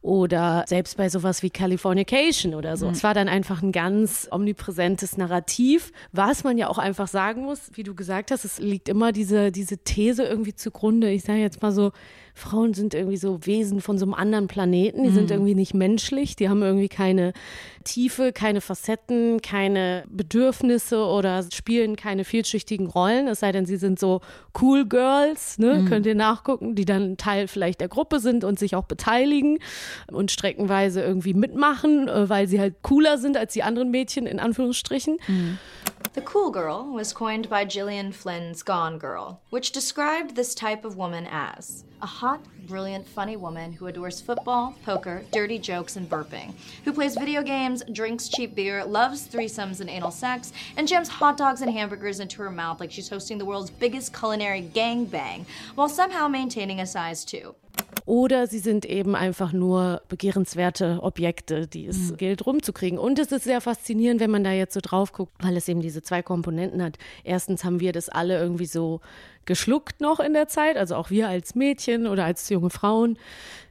[SPEAKER 2] oder selbst bei sowas wie Californication oder so. Es war dann einfach ein ganz omnipräsentes Narrativ, was man ja auch einfach sagen muss, wie du gesagt hast, es liegt immer diese, diese These irgendwie zugrunde. Ich sage jetzt mal so, Frauen sind irgendwie so Wesen von so einem anderen Planeten, die sind irgendwie nicht menschlich, die haben irgendwie keine Tiefe, keine Facetten, keine Bedürfnisse oder spielen keine vielschichtigen Rollen, es sei denn, sie sind so Cool Girls, ne? könnt ihr nachgucken, die dann Teil vielleicht der Gruppe sind und sich auch beteiligen und streckenweise irgendwie mitmachen, äh, weil sie halt cooler sind als die anderen Mädchen, in Anführungsstrichen.
[SPEAKER 8] The cool girl was coined by Gillian Flynn's Gone Girl, which described this type of woman as a hot, brilliant, funny woman who adores football, poker, dirty jokes, and burping, who plays video games, drinks cheap beer, loves threesomes and anal sex, and jams hot dogs and hamburgers into her mouth like she's hosting the world's biggest culinary gangbang, while somehow maintaining a size 2.
[SPEAKER 2] Oder sie sind eben einfach nur begehrenswerte Objekte, die es gilt rumzukriegen. Und es ist sehr faszinierend, wenn man da jetzt so drauf guckt, weil es eben diese zwei Komponenten hat. Erstens haben wir das alle irgendwie so geschluckt noch in der Zeit, also auch wir als Mädchen oder als junge Frauen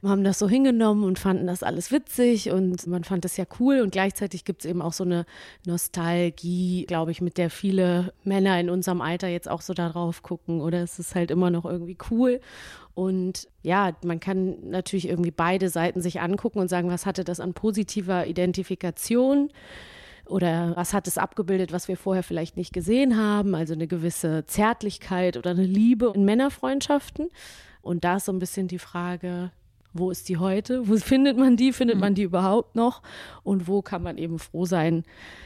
[SPEAKER 2] haben das so hingenommen und fanden das alles witzig und man fand das ja cool. Und gleichzeitig gibt es eben auch so eine Nostalgie, glaube ich, mit der viele Männer in unserem Alter jetzt auch so darauf gucken. Oder es ist halt immer noch irgendwie cool. Und ja, man kann natürlich irgendwie beide Seiten sich angucken und sagen, was hatte das an positiver Identifikation? Oder was hat es abgebildet, was wir vorher vielleicht nicht gesehen haben? Also eine gewisse Zärtlichkeit oder eine Liebe in Männerfreundschaften. Und da ist so ein bisschen die Frage, wo ist die heute? Wo findet man die? Findet man die überhaupt noch? Und wo kann man eben froh sein,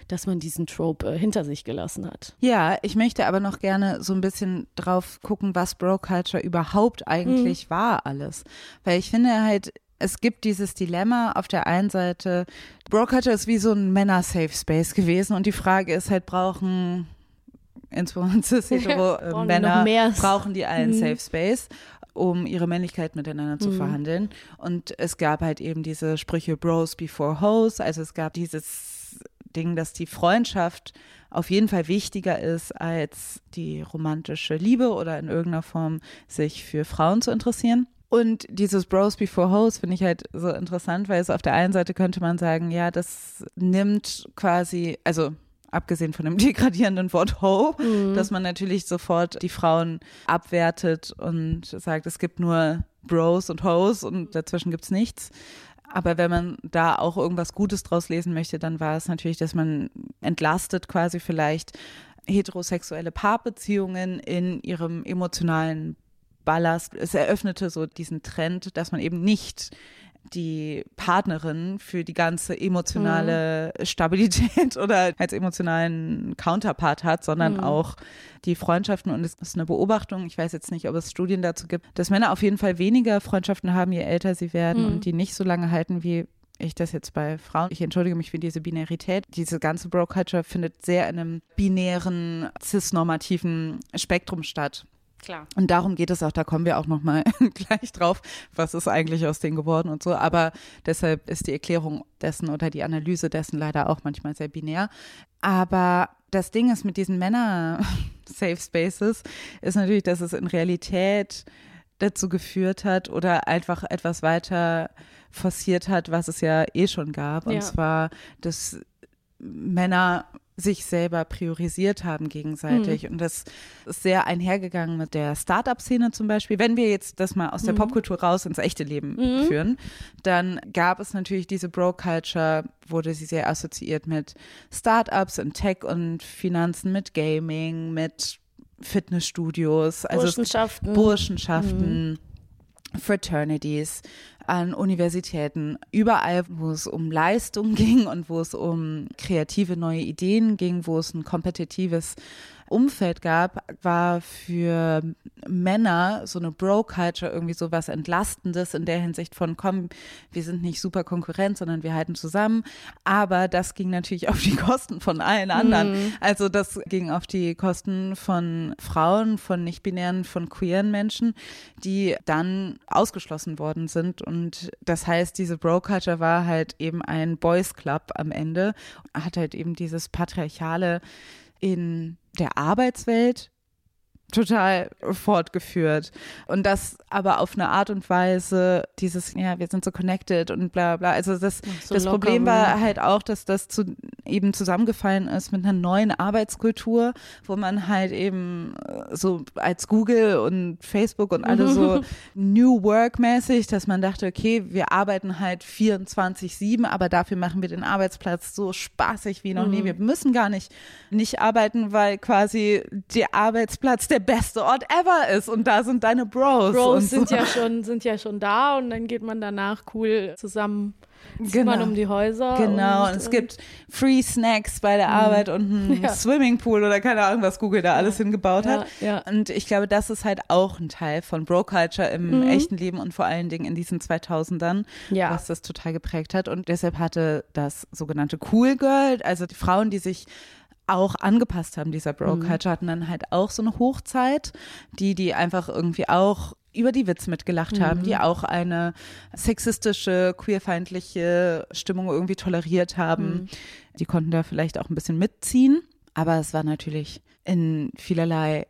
[SPEAKER 2] dass man diesen Trope äh, hinter sich gelassen hat?
[SPEAKER 1] Ja, ich möchte aber noch gerne so ein bisschen drauf gucken, was Bro Culture überhaupt eigentlich war alles. Weil ich finde halt, es gibt dieses Dilemma auf der einen Seite, Bro Culture ist wie so ein Männer-Safe Space gewesen und die Frage ist halt, brauchen insbesondere hetero äh,
[SPEAKER 2] Brauchen
[SPEAKER 1] brauchen die einen
[SPEAKER 2] Mhm.
[SPEAKER 1] Safe Space, um ihre Männlichkeit miteinander zu verhandeln. Und es gab halt eben diese Sprüche Bros before Hoes, also es gab dieses Ding, dass die Freundschaft auf jeden Fall wichtiger ist als die romantische Liebe oder in irgendeiner Form sich für Frauen zu interessieren. Und dieses Bros Before Hoes finde ich halt so interessant, weil es auf der einen Seite könnte man sagen, ja, das nimmt quasi, also abgesehen von dem degradierenden Wort Ho, mhm. dass man natürlich sofort die Frauen abwertet und sagt, es gibt nur Bros und Hoes und dazwischen gibt's nichts. Aber wenn man da auch irgendwas Gutes draus lesen möchte, dann war es natürlich, dass man entlastet quasi vielleicht heterosexuelle Paarbeziehungen in ihrem emotionalen Ballast. Es eröffnete so diesen Trend, dass man eben nicht die Partnerin für die ganze emotionale mhm. Stabilität oder als emotionalen Counterpart hat, sondern mhm. auch die Freundschaften. Und es ist eine Beobachtung, ich weiß jetzt nicht, ob es Studien dazu gibt, dass Männer auf jeden Fall weniger Freundschaften haben, je älter sie werden mhm. und die nicht so lange halten wie ich das jetzt bei Frauen, ich entschuldige mich für diese Binarität. Diese ganze Bro-Culture findet sehr in einem binären, cis-normativen Spektrum statt.
[SPEAKER 2] Klar.
[SPEAKER 1] Und darum geht es auch, da kommen wir auch nochmal gleich drauf, was ist eigentlich aus denen geworden und so. Aber deshalb ist die Erklärung dessen oder die Analyse dessen leider auch manchmal sehr binär. Aber das Ding ist mit diesen Männer-Safe Spaces, ist natürlich, dass es in Realität dazu geführt hat oder einfach etwas weiter forciert hat, was es ja eh schon gab. Und zwar, dass Männer sich selber priorisiert haben gegenseitig. Mhm. Und das ist sehr einhergegangen mit der Startup-Szene zum Beispiel. Wenn wir jetzt das mal aus der mhm. Popkultur raus ins echte Leben mhm. führen, dann gab es natürlich diese Bro-Culture, wurde sie sehr assoziiert mit Startups und Tech und Finanzen, mit Gaming, mit Fitnessstudios,
[SPEAKER 2] also Burschenschaften.
[SPEAKER 1] Burschenschaften. Mhm. Fraternities, an Universitäten, überall, wo es um Leistung ging und wo es um kreative neue Ideen ging, wo es ein kompetitives Umfeld gab, war für Männer so eine Bro-Culture irgendwie so was Entlastendes in der Hinsicht von, komm, wir sind nicht super Konkurrent, sondern wir halten zusammen. Aber das ging natürlich auf die Kosten von allen anderen. Mhm. Also das ging auf die Kosten von Frauen, von nicht-binären, von queeren Menschen, die dann ausgeschlossen worden sind. Und das heißt, diese Bro-Culture war halt eben ein Boys Club am Ende, hat halt eben dieses patriarchale in der Arbeitswelt total fortgeführt. Und das aber auf eine Art und Weise, dieses, ja, wir sind so connected und bla bla. Also das, so das Problem war halt auch, dass das zu, eben zusammengefallen ist mit einer neuen Arbeitskultur, wo man halt eben äh, so als Google und Facebook und alle so New Work mäßig, dass man dachte, okay, wir arbeiten halt 24-7, aber dafür machen wir den Arbeitsplatz so spaßig wie noch nie. Mhm. Wir müssen gar nicht, nicht arbeiten, weil quasi der Arbeitsplatz der beste Ort ever ist und da sind deine Bros.
[SPEAKER 2] Bros sind so. ja schon sind ja schon da und dann geht man danach cool zusammen genau. man um die Häuser.
[SPEAKER 1] Genau, und, und es gibt Free Snacks bei der mhm. Arbeit und einen ja. Swimmingpool oder keine Ahnung, was Google da alles ja. hingebaut hat.
[SPEAKER 2] Ja.
[SPEAKER 1] Und ich glaube, das ist halt auch ein Teil von Bro Culture im mhm. echten Leben und vor allen Dingen in diesen 2000ern, was das total geprägt hat. Und deshalb hatte das sogenannte Cool Girl, also die Frauen, die sich auch angepasst haben, dieser Bro-Culture, mhm. hatten dann halt auch so eine Hochzeit, die, die einfach irgendwie auch über die Witz mitgelacht mhm. haben, die auch eine sexistische, queerfeindliche Stimmung irgendwie toleriert haben. Mhm. Die konnten da vielleicht auch ein bisschen mitziehen, aber es war natürlich in vielerlei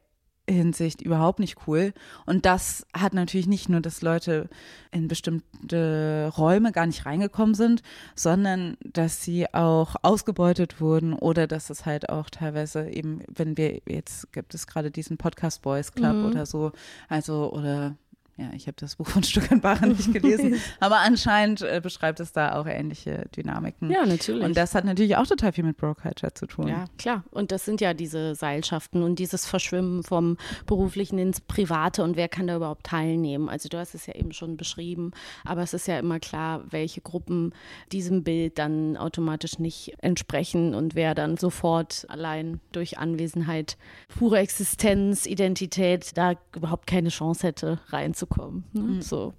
[SPEAKER 1] Hinsicht überhaupt nicht cool. Und das hat natürlich nicht nur, dass Leute in bestimmte Räume gar nicht reingekommen sind, sondern dass sie auch ausgebeutet wurden oder dass es halt auch teilweise eben, wenn wir jetzt gibt es gerade diesen Podcast Boys Club mhm. oder so, also oder ja, ich habe das Buch von Stuckenbacher nicht gelesen, aber anscheinend äh, beschreibt es da auch ähnliche Dynamiken.
[SPEAKER 2] Ja, natürlich.
[SPEAKER 1] Und das hat natürlich auch total viel mit Bro Culture zu tun.
[SPEAKER 2] Ja, klar. Und das sind ja diese Seilschaften und dieses Verschwimmen vom Beruflichen ins Private und wer kann da überhaupt teilnehmen. Also du hast es ja eben schon beschrieben, aber es ist ja immer klar, welche Gruppen diesem Bild dann automatisch nicht entsprechen und wer dann sofort allein durch Anwesenheit, pure Existenz, Identität da überhaupt keine Chance hätte reinzukommen rauszukommen. Ne? Mhm. So.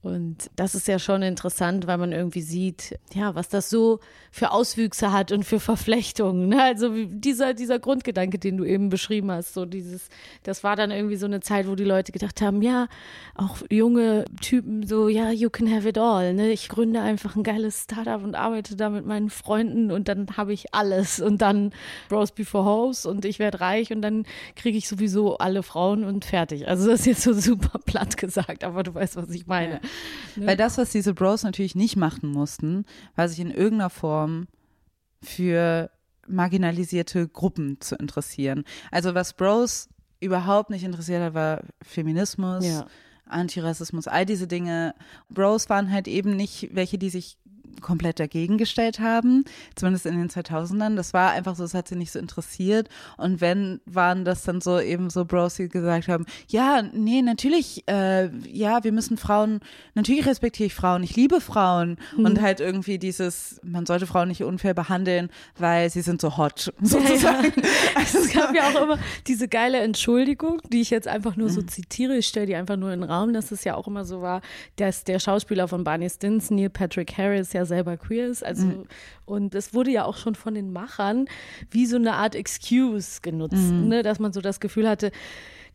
[SPEAKER 2] Und das ist ja schon interessant, weil man irgendwie sieht, ja, was das so für Auswüchse hat und für Verflechtungen. Ne? Also dieser, dieser Grundgedanke, den du eben beschrieben hast, so dieses, das war dann irgendwie so eine Zeit, wo die Leute gedacht haben, ja, auch junge Typen so, ja, you can have it all. Ne? Ich gründe einfach ein geiles Startup und arbeite da mit meinen Freunden und dann habe ich alles. Und dann Bros Before Hoes und ich werde reich und dann kriege ich sowieso alle Frauen und fertig. Also das ist jetzt so super platt gesagt, aber du weißt, was ich meine.
[SPEAKER 1] Ne? Weil das, was diese Bros natürlich nicht machen mussten, war sich in irgendeiner Form für marginalisierte Gruppen zu interessieren. Also was Bros überhaupt nicht interessiert hat, war Feminismus, ja. Antirassismus, all diese Dinge. Bros waren halt eben nicht welche, die sich komplett dagegen gestellt haben, zumindest in den 2000ern. Das war einfach so, es hat sie nicht so interessiert. Und wenn, waren das dann so eben so Bros, die gesagt haben, ja, nee, natürlich, äh, ja, wir müssen Frauen, natürlich respektiere ich Frauen, ich liebe Frauen. Mhm. Und halt irgendwie dieses, man sollte Frauen nicht unfair behandeln, weil sie sind so hot, sozusagen. Ja, ja.
[SPEAKER 2] Also, es gab ja auch immer diese geile Entschuldigung, die ich jetzt einfach nur so mhm. zitiere. Ich stelle die einfach nur in den Raum, dass es ja auch immer so war, dass der Schauspieler von Barney Stinson, Neil Patrick Harris, ja selber queer ist. Also, mhm. und es wurde ja auch schon von den Machern wie so eine Art Excuse genutzt, mhm. ne? dass man so das Gefühl hatte,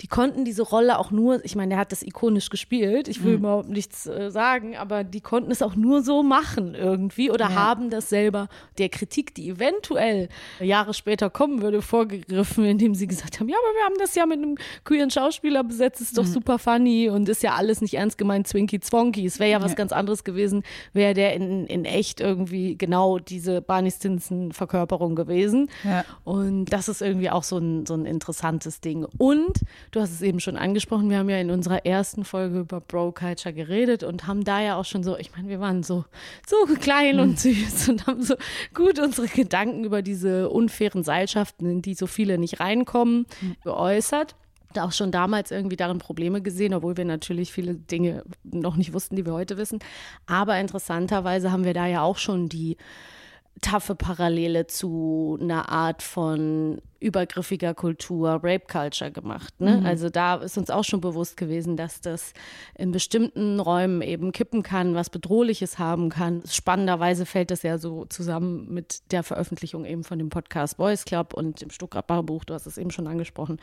[SPEAKER 2] die konnten diese Rolle auch nur, ich meine, der hat das ikonisch gespielt, ich will mhm. überhaupt nichts äh, sagen, aber die konnten es auch nur so machen irgendwie oder ja. haben das selber der Kritik, die eventuell Jahre später kommen würde, vorgegriffen, indem sie gesagt haben, ja, aber wir haben das ja mit einem queeren Schauspieler besetzt, ist doch mhm. super funny und ist ja alles nicht ernst gemeint, Zwinky Zwonky. Es wäre ja was ja. ganz anderes gewesen, wäre der in, in echt irgendwie genau diese Barney Stinson-Verkörperung gewesen. Ja. Und das ist irgendwie auch so ein, so ein interessantes Ding. Und Du hast es eben schon angesprochen, wir haben ja in unserer ersten Folge über Bro Culture geredet und haben da ja auch schon so, ich meine, wir waren so, so klein und hm. süß und haben so gut unsere Gedanken über diese unfairen Seilschaften, in die so viele nicht reinkommen, hm. geäußert auch schon damals irgendwie darin Probleme gesehen, obwohl wir natürlich viele Dinge noch nicht wussten, die wir heute wissen. Aber interessanterweise haben wir da ja auch schon die taffe Parallele zu einer Art von übergriffiger Kultur, Rape Culture gemacht. Ne? Mhm. Also da ist uns auch schon bewusst gewesen, dass das in bestimmten Räumen eben kippen kann, was Bedrohliches haben kann. Spannenderweise fällt das ja so zusammen mit der Veröffentlichung eben von dem Podcast Boys Club und dem Stuttgarter Buch, du hast es eben schon angesprochen.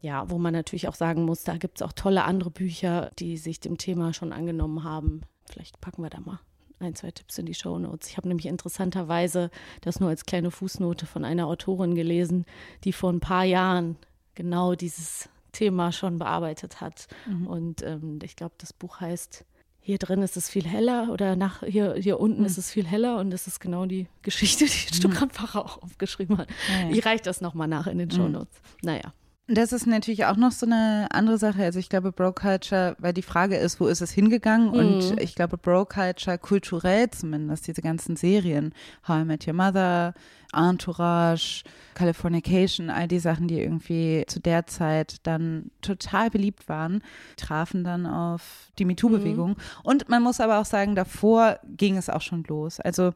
[SPEAKER 2] Ja, wo man natürlich auch sagen muss, da gibt es auch tolle andere Bücher, die sich dem Thema schon angenommen haben. Vielleicht packen wir da mal ein, zwei Tipps in die Show Notes. Ich habe nämlich interessanterweise das nur als kleine Fußnote von einer Autorin gelesen, die vor ein paar Jahren genau dieses Thema schon bearbeitet hat. Mhm. Und ähm, ich glaube, das Buch heißt hier drin ist es viel heller oder nach hier, hier unten mhm. ist es viel heller und das ist genau die Geschichte, die Stuttgart Pfarrer auch aufgeschrieben hat. Ja, ja. Ich reiche das nochmal nach in den Show Notes. Mhm. Naja.
[SPEAKER 1] Das ist natürlich auch noch so eine andere Sache. Also ich glaube, Bro Culture, weil die Frage ist, wo ist es hingegangen? Mhm. Und ich glaube, Bro Culture kulturell zumindest, diese ganzen Serien, How I Met Your Mother, Entourage, Californication, all die Sachen, die irgendwie zu der Zeit dann total beliebt waren, trafen dann auf die MeToo-Bewegung. Mhm. Und man muss aber auch sagen, davor ging es auch schon los. Also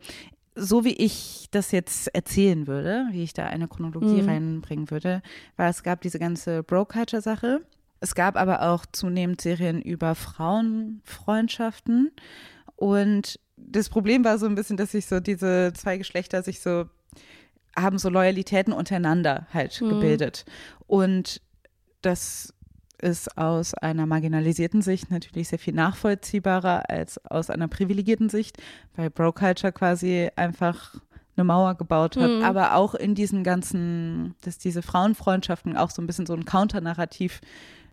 [SPEAKER 1] so wie ich das jetzt erzählen würde, wie ich da eine Chronologie mhm. reinbringen würde, weil es gab diese ganze Bro-Culture-Sache. Es gab aber auch zunehmend Serien über Frauenfreundschaften. Und das Problem war so ein bisschen, dass sich so diese zwei Geschlechter sich so haben so Loyalitäten untereinander halt mhm. gebildet. Und das ist aus einer marginalisierten Sicht natürlich sehr viel nachvollziehbarer als aus einer privilegierten Sicht, weil Bro Culture quasi einfach eine Mauer gebaut hat, mhm. aber auch in diesen ganzen, dass diese Frauenfreundschaften auch so ein bisschen so ein Counternarrativ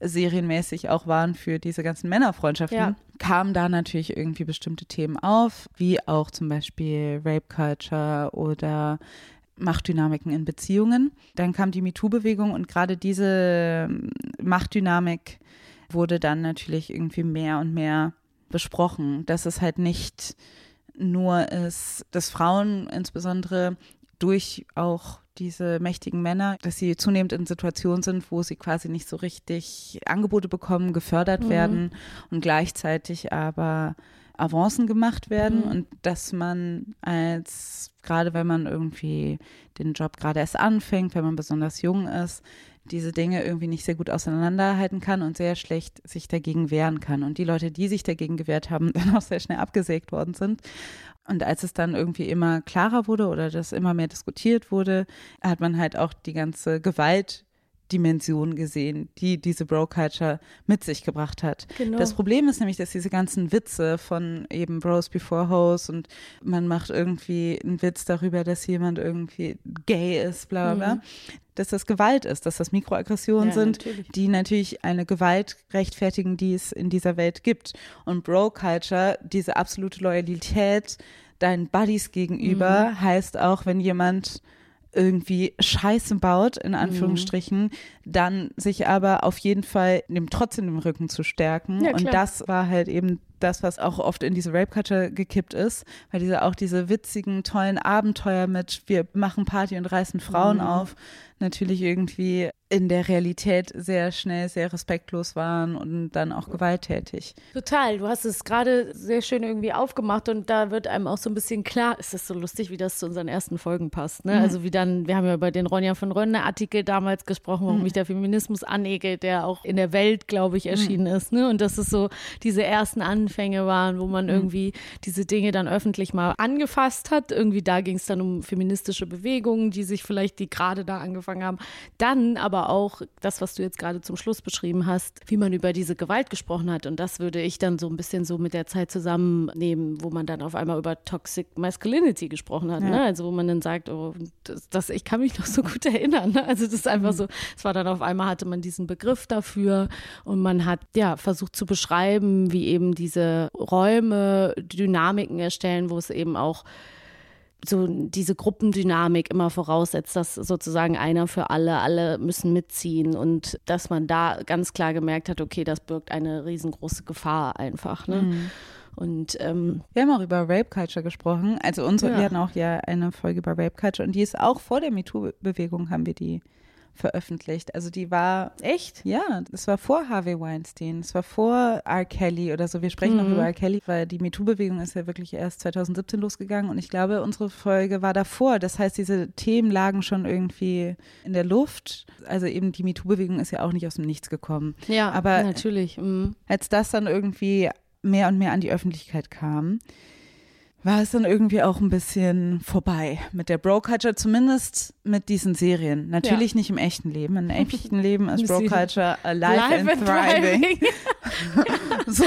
[SPEAKER 1] serienmäßig auch waren für diese ganzen Männerfreundschaften, ja. kamen da natürlich irgendwie bestimmte Themen auf, wie auch zum Beispiel Rape Culture oder Machtdynamiken in Beziehungen. Dann kam die MeToo-Bewegung und gerade diese ähm, Machtdynamik wurde dann natürlich irgendwie mehr und mehr besprochen, dass es halt nicht nur ist, dass Frauen insbesondere durch auch diese mächtigen Männer, dass sie zunehmend in Situationen sind, wo sie quasi nicht so richtig Angebote bekommen, gefördert mhm. werden und gleichzeitig aber Avancen gemacht werden mhm. und dass man als, gerade wenn man irgendwie den Job gerade erst anfängt, wenn man besonders jung ist, diese Dinge irgendwie nicht sehr gut auseinanderhalten kann und sehr schlecht sich dagegen wehren kann. Und die Leute, die sich dagegen gewehrt haben, dann auch sehr schnell abgesägt worden sind. Und als es dann irgendwie immer klarer wurde oder das immer mehr diskutiert wurde, hat man halt auch die ganze Gewalt Dimension gesehen, die diese Bro-Culture mit sich gebracht hat.
[SPEAKER 2] Genau.
[SPEAKER 1] Das Problem ist nämlich, dass diese ganzen Witze von eben Bros before Hoes und man macht irgendwie einen Witz darüber, dass jemand irgendwie gay ist, bla bla
[SPEAKER 2] Mhm.
[SPEAKER 1] dass das Gewalt ist, dass das Mikroaggressionen
[SPEAKER 2] Ja,
[SPEAKER 1] sind,
[SPEAKER 2] natürlich.
[SPEAKER 1] die natürlich eine Gewalt rechtfertigen, die es in dieser Welt gibt. Und Bro-Culture, diese absolute Loyalität deinen Buddies gegenüber,
[SPEAKER 2] Mhm.
[SPEAKER 1] heißt auch, wenn jemand irgendwie Scheiße baut,
[SPEAKER 2] Mhm.
[SPEAKER 1] in Anführungsstrichen, dann sich aber auf jeden Fall dem trotzdem den Rücken zu stärken.
[SPEAKER 2] Ja,
[SPEAKER 1] und das war halt eben das, was auch oft in diese Rape-Culture gekippt ist, weil diese auch diese witzigen, tollen Abenteuer mit wir machen Party und reißen Frauen
[SPEAKER 2] Mhm.
[SPEAKER 1] auf, natürlich irgendwie in der Realität sehr schnell sehr respektlos waren und dann auch gewalttätig.
[SPEAKER 2] Total, du hast es gerade sehr schön irgendwie aufgemacht und da wird einem auch so ein bisschen klar, ist das so lustig, wie das zu unseren ersten Folgen passt. Ne?
[SPEAKER 1] Mhm.
[SPEAKER 2] Also wie dann, wir haben ja über den Ronja von Rönne Artikel damals gesprochen, warum
[SPEAKER 1] Mhm.
[SPEAKER 2] mich der Feminismus anekelt, der auch in der Welt, glaube ich, erschienen
[SPEAKER 1] Mhm.
[SPEAKER 2] ist. Ne? Und dass es so diese ersten Anfänge waren, wo man
[SPEAKER 1] Mhm.
[SPEAKER 2] irgendwie diese Dinge dann öffentlich mal angefasst hat. Irgendwie da ging es dann um feministische Bewegungen, die sich vielleicht, die gerade da angefangen haben. Dann aber auch das, was du jetzt gerade zum Schluss beschrieben hast, wie man über diese Gewalt gesprochen hat. Und das würde ich dann so ein bisschen so mit der Zeit zusammennehmen, wo man dann auf einmal über Toxic Masculinity gesprochen hat.
[SPEAKER 1] Ja.
[SPEAKER 2] Ne? Also wo man dann sagt, oh, das, das, ich kann mich noch so gut erinnern. Ne? Also das ist einfach so, es war dann auf einmal hatte man diesen Begriff dafür und man hat ja versucht zu beschreiben, wie eben diese Räume Dynamiken erstellen, wo es eben auch so diese Gruppendynamik immer voraussetzt, dass sozusagen einer für alle, alle müssen mitziehen und dass man da ganz klar gemerkt hat, okay, das birgt eine riesengroße Gefahr einfach. Ne?
[SPEAKER 1] Mhm.
[SPEAKER 2] Und ähm,
[SPEAKER 1] Wir haben auch über Rape Culture gesprochen. Also unsere,
[SPEAKER 2] Ja.
[SPEAKER 1] wir hatten auch ja eine Folge über Rape Culture und die ist auch vor der MeToo-Bewegung haben wir die veröffentlicht. Also die war
[SPEAKER 2] echt?
[SPEAKER 1] Ja, das war vor Harvey Weinstein, es war vor R. Kelly oder so. Wir sprechen noch
[SPEAKER 2] Mhm.
[SPEAKER 1] über R. Kelly, weil die MeToo-Bewegung ist ja wirklich erst 2017 losgegangen und ich glaube, unsere Folge war davor. Das heißt, diese Themen lagen schon irgendwie in der Luft. Also eben die MeToo-Bewegung ist ja auch nicht aus dem Nichts gekommen.
[SPEAKER 2] Ja,
[SPEAKER 1] aber
[SPEAKER 2] natürlich. Mhm.
[SPEAKER 1] als das dann irgendwie mehr und mehr an die Öffentlichkeit kam, war es dann irgendwie auch ein bisschen vorbei mit der Bro-Culture, zumindest mit diesen Serien. Natürlich nicht im echten Leben. Im echten Leben ist Bro-Culture alive
[SPEAKER 2] Live
[SPEAKER 1] and thriving. so,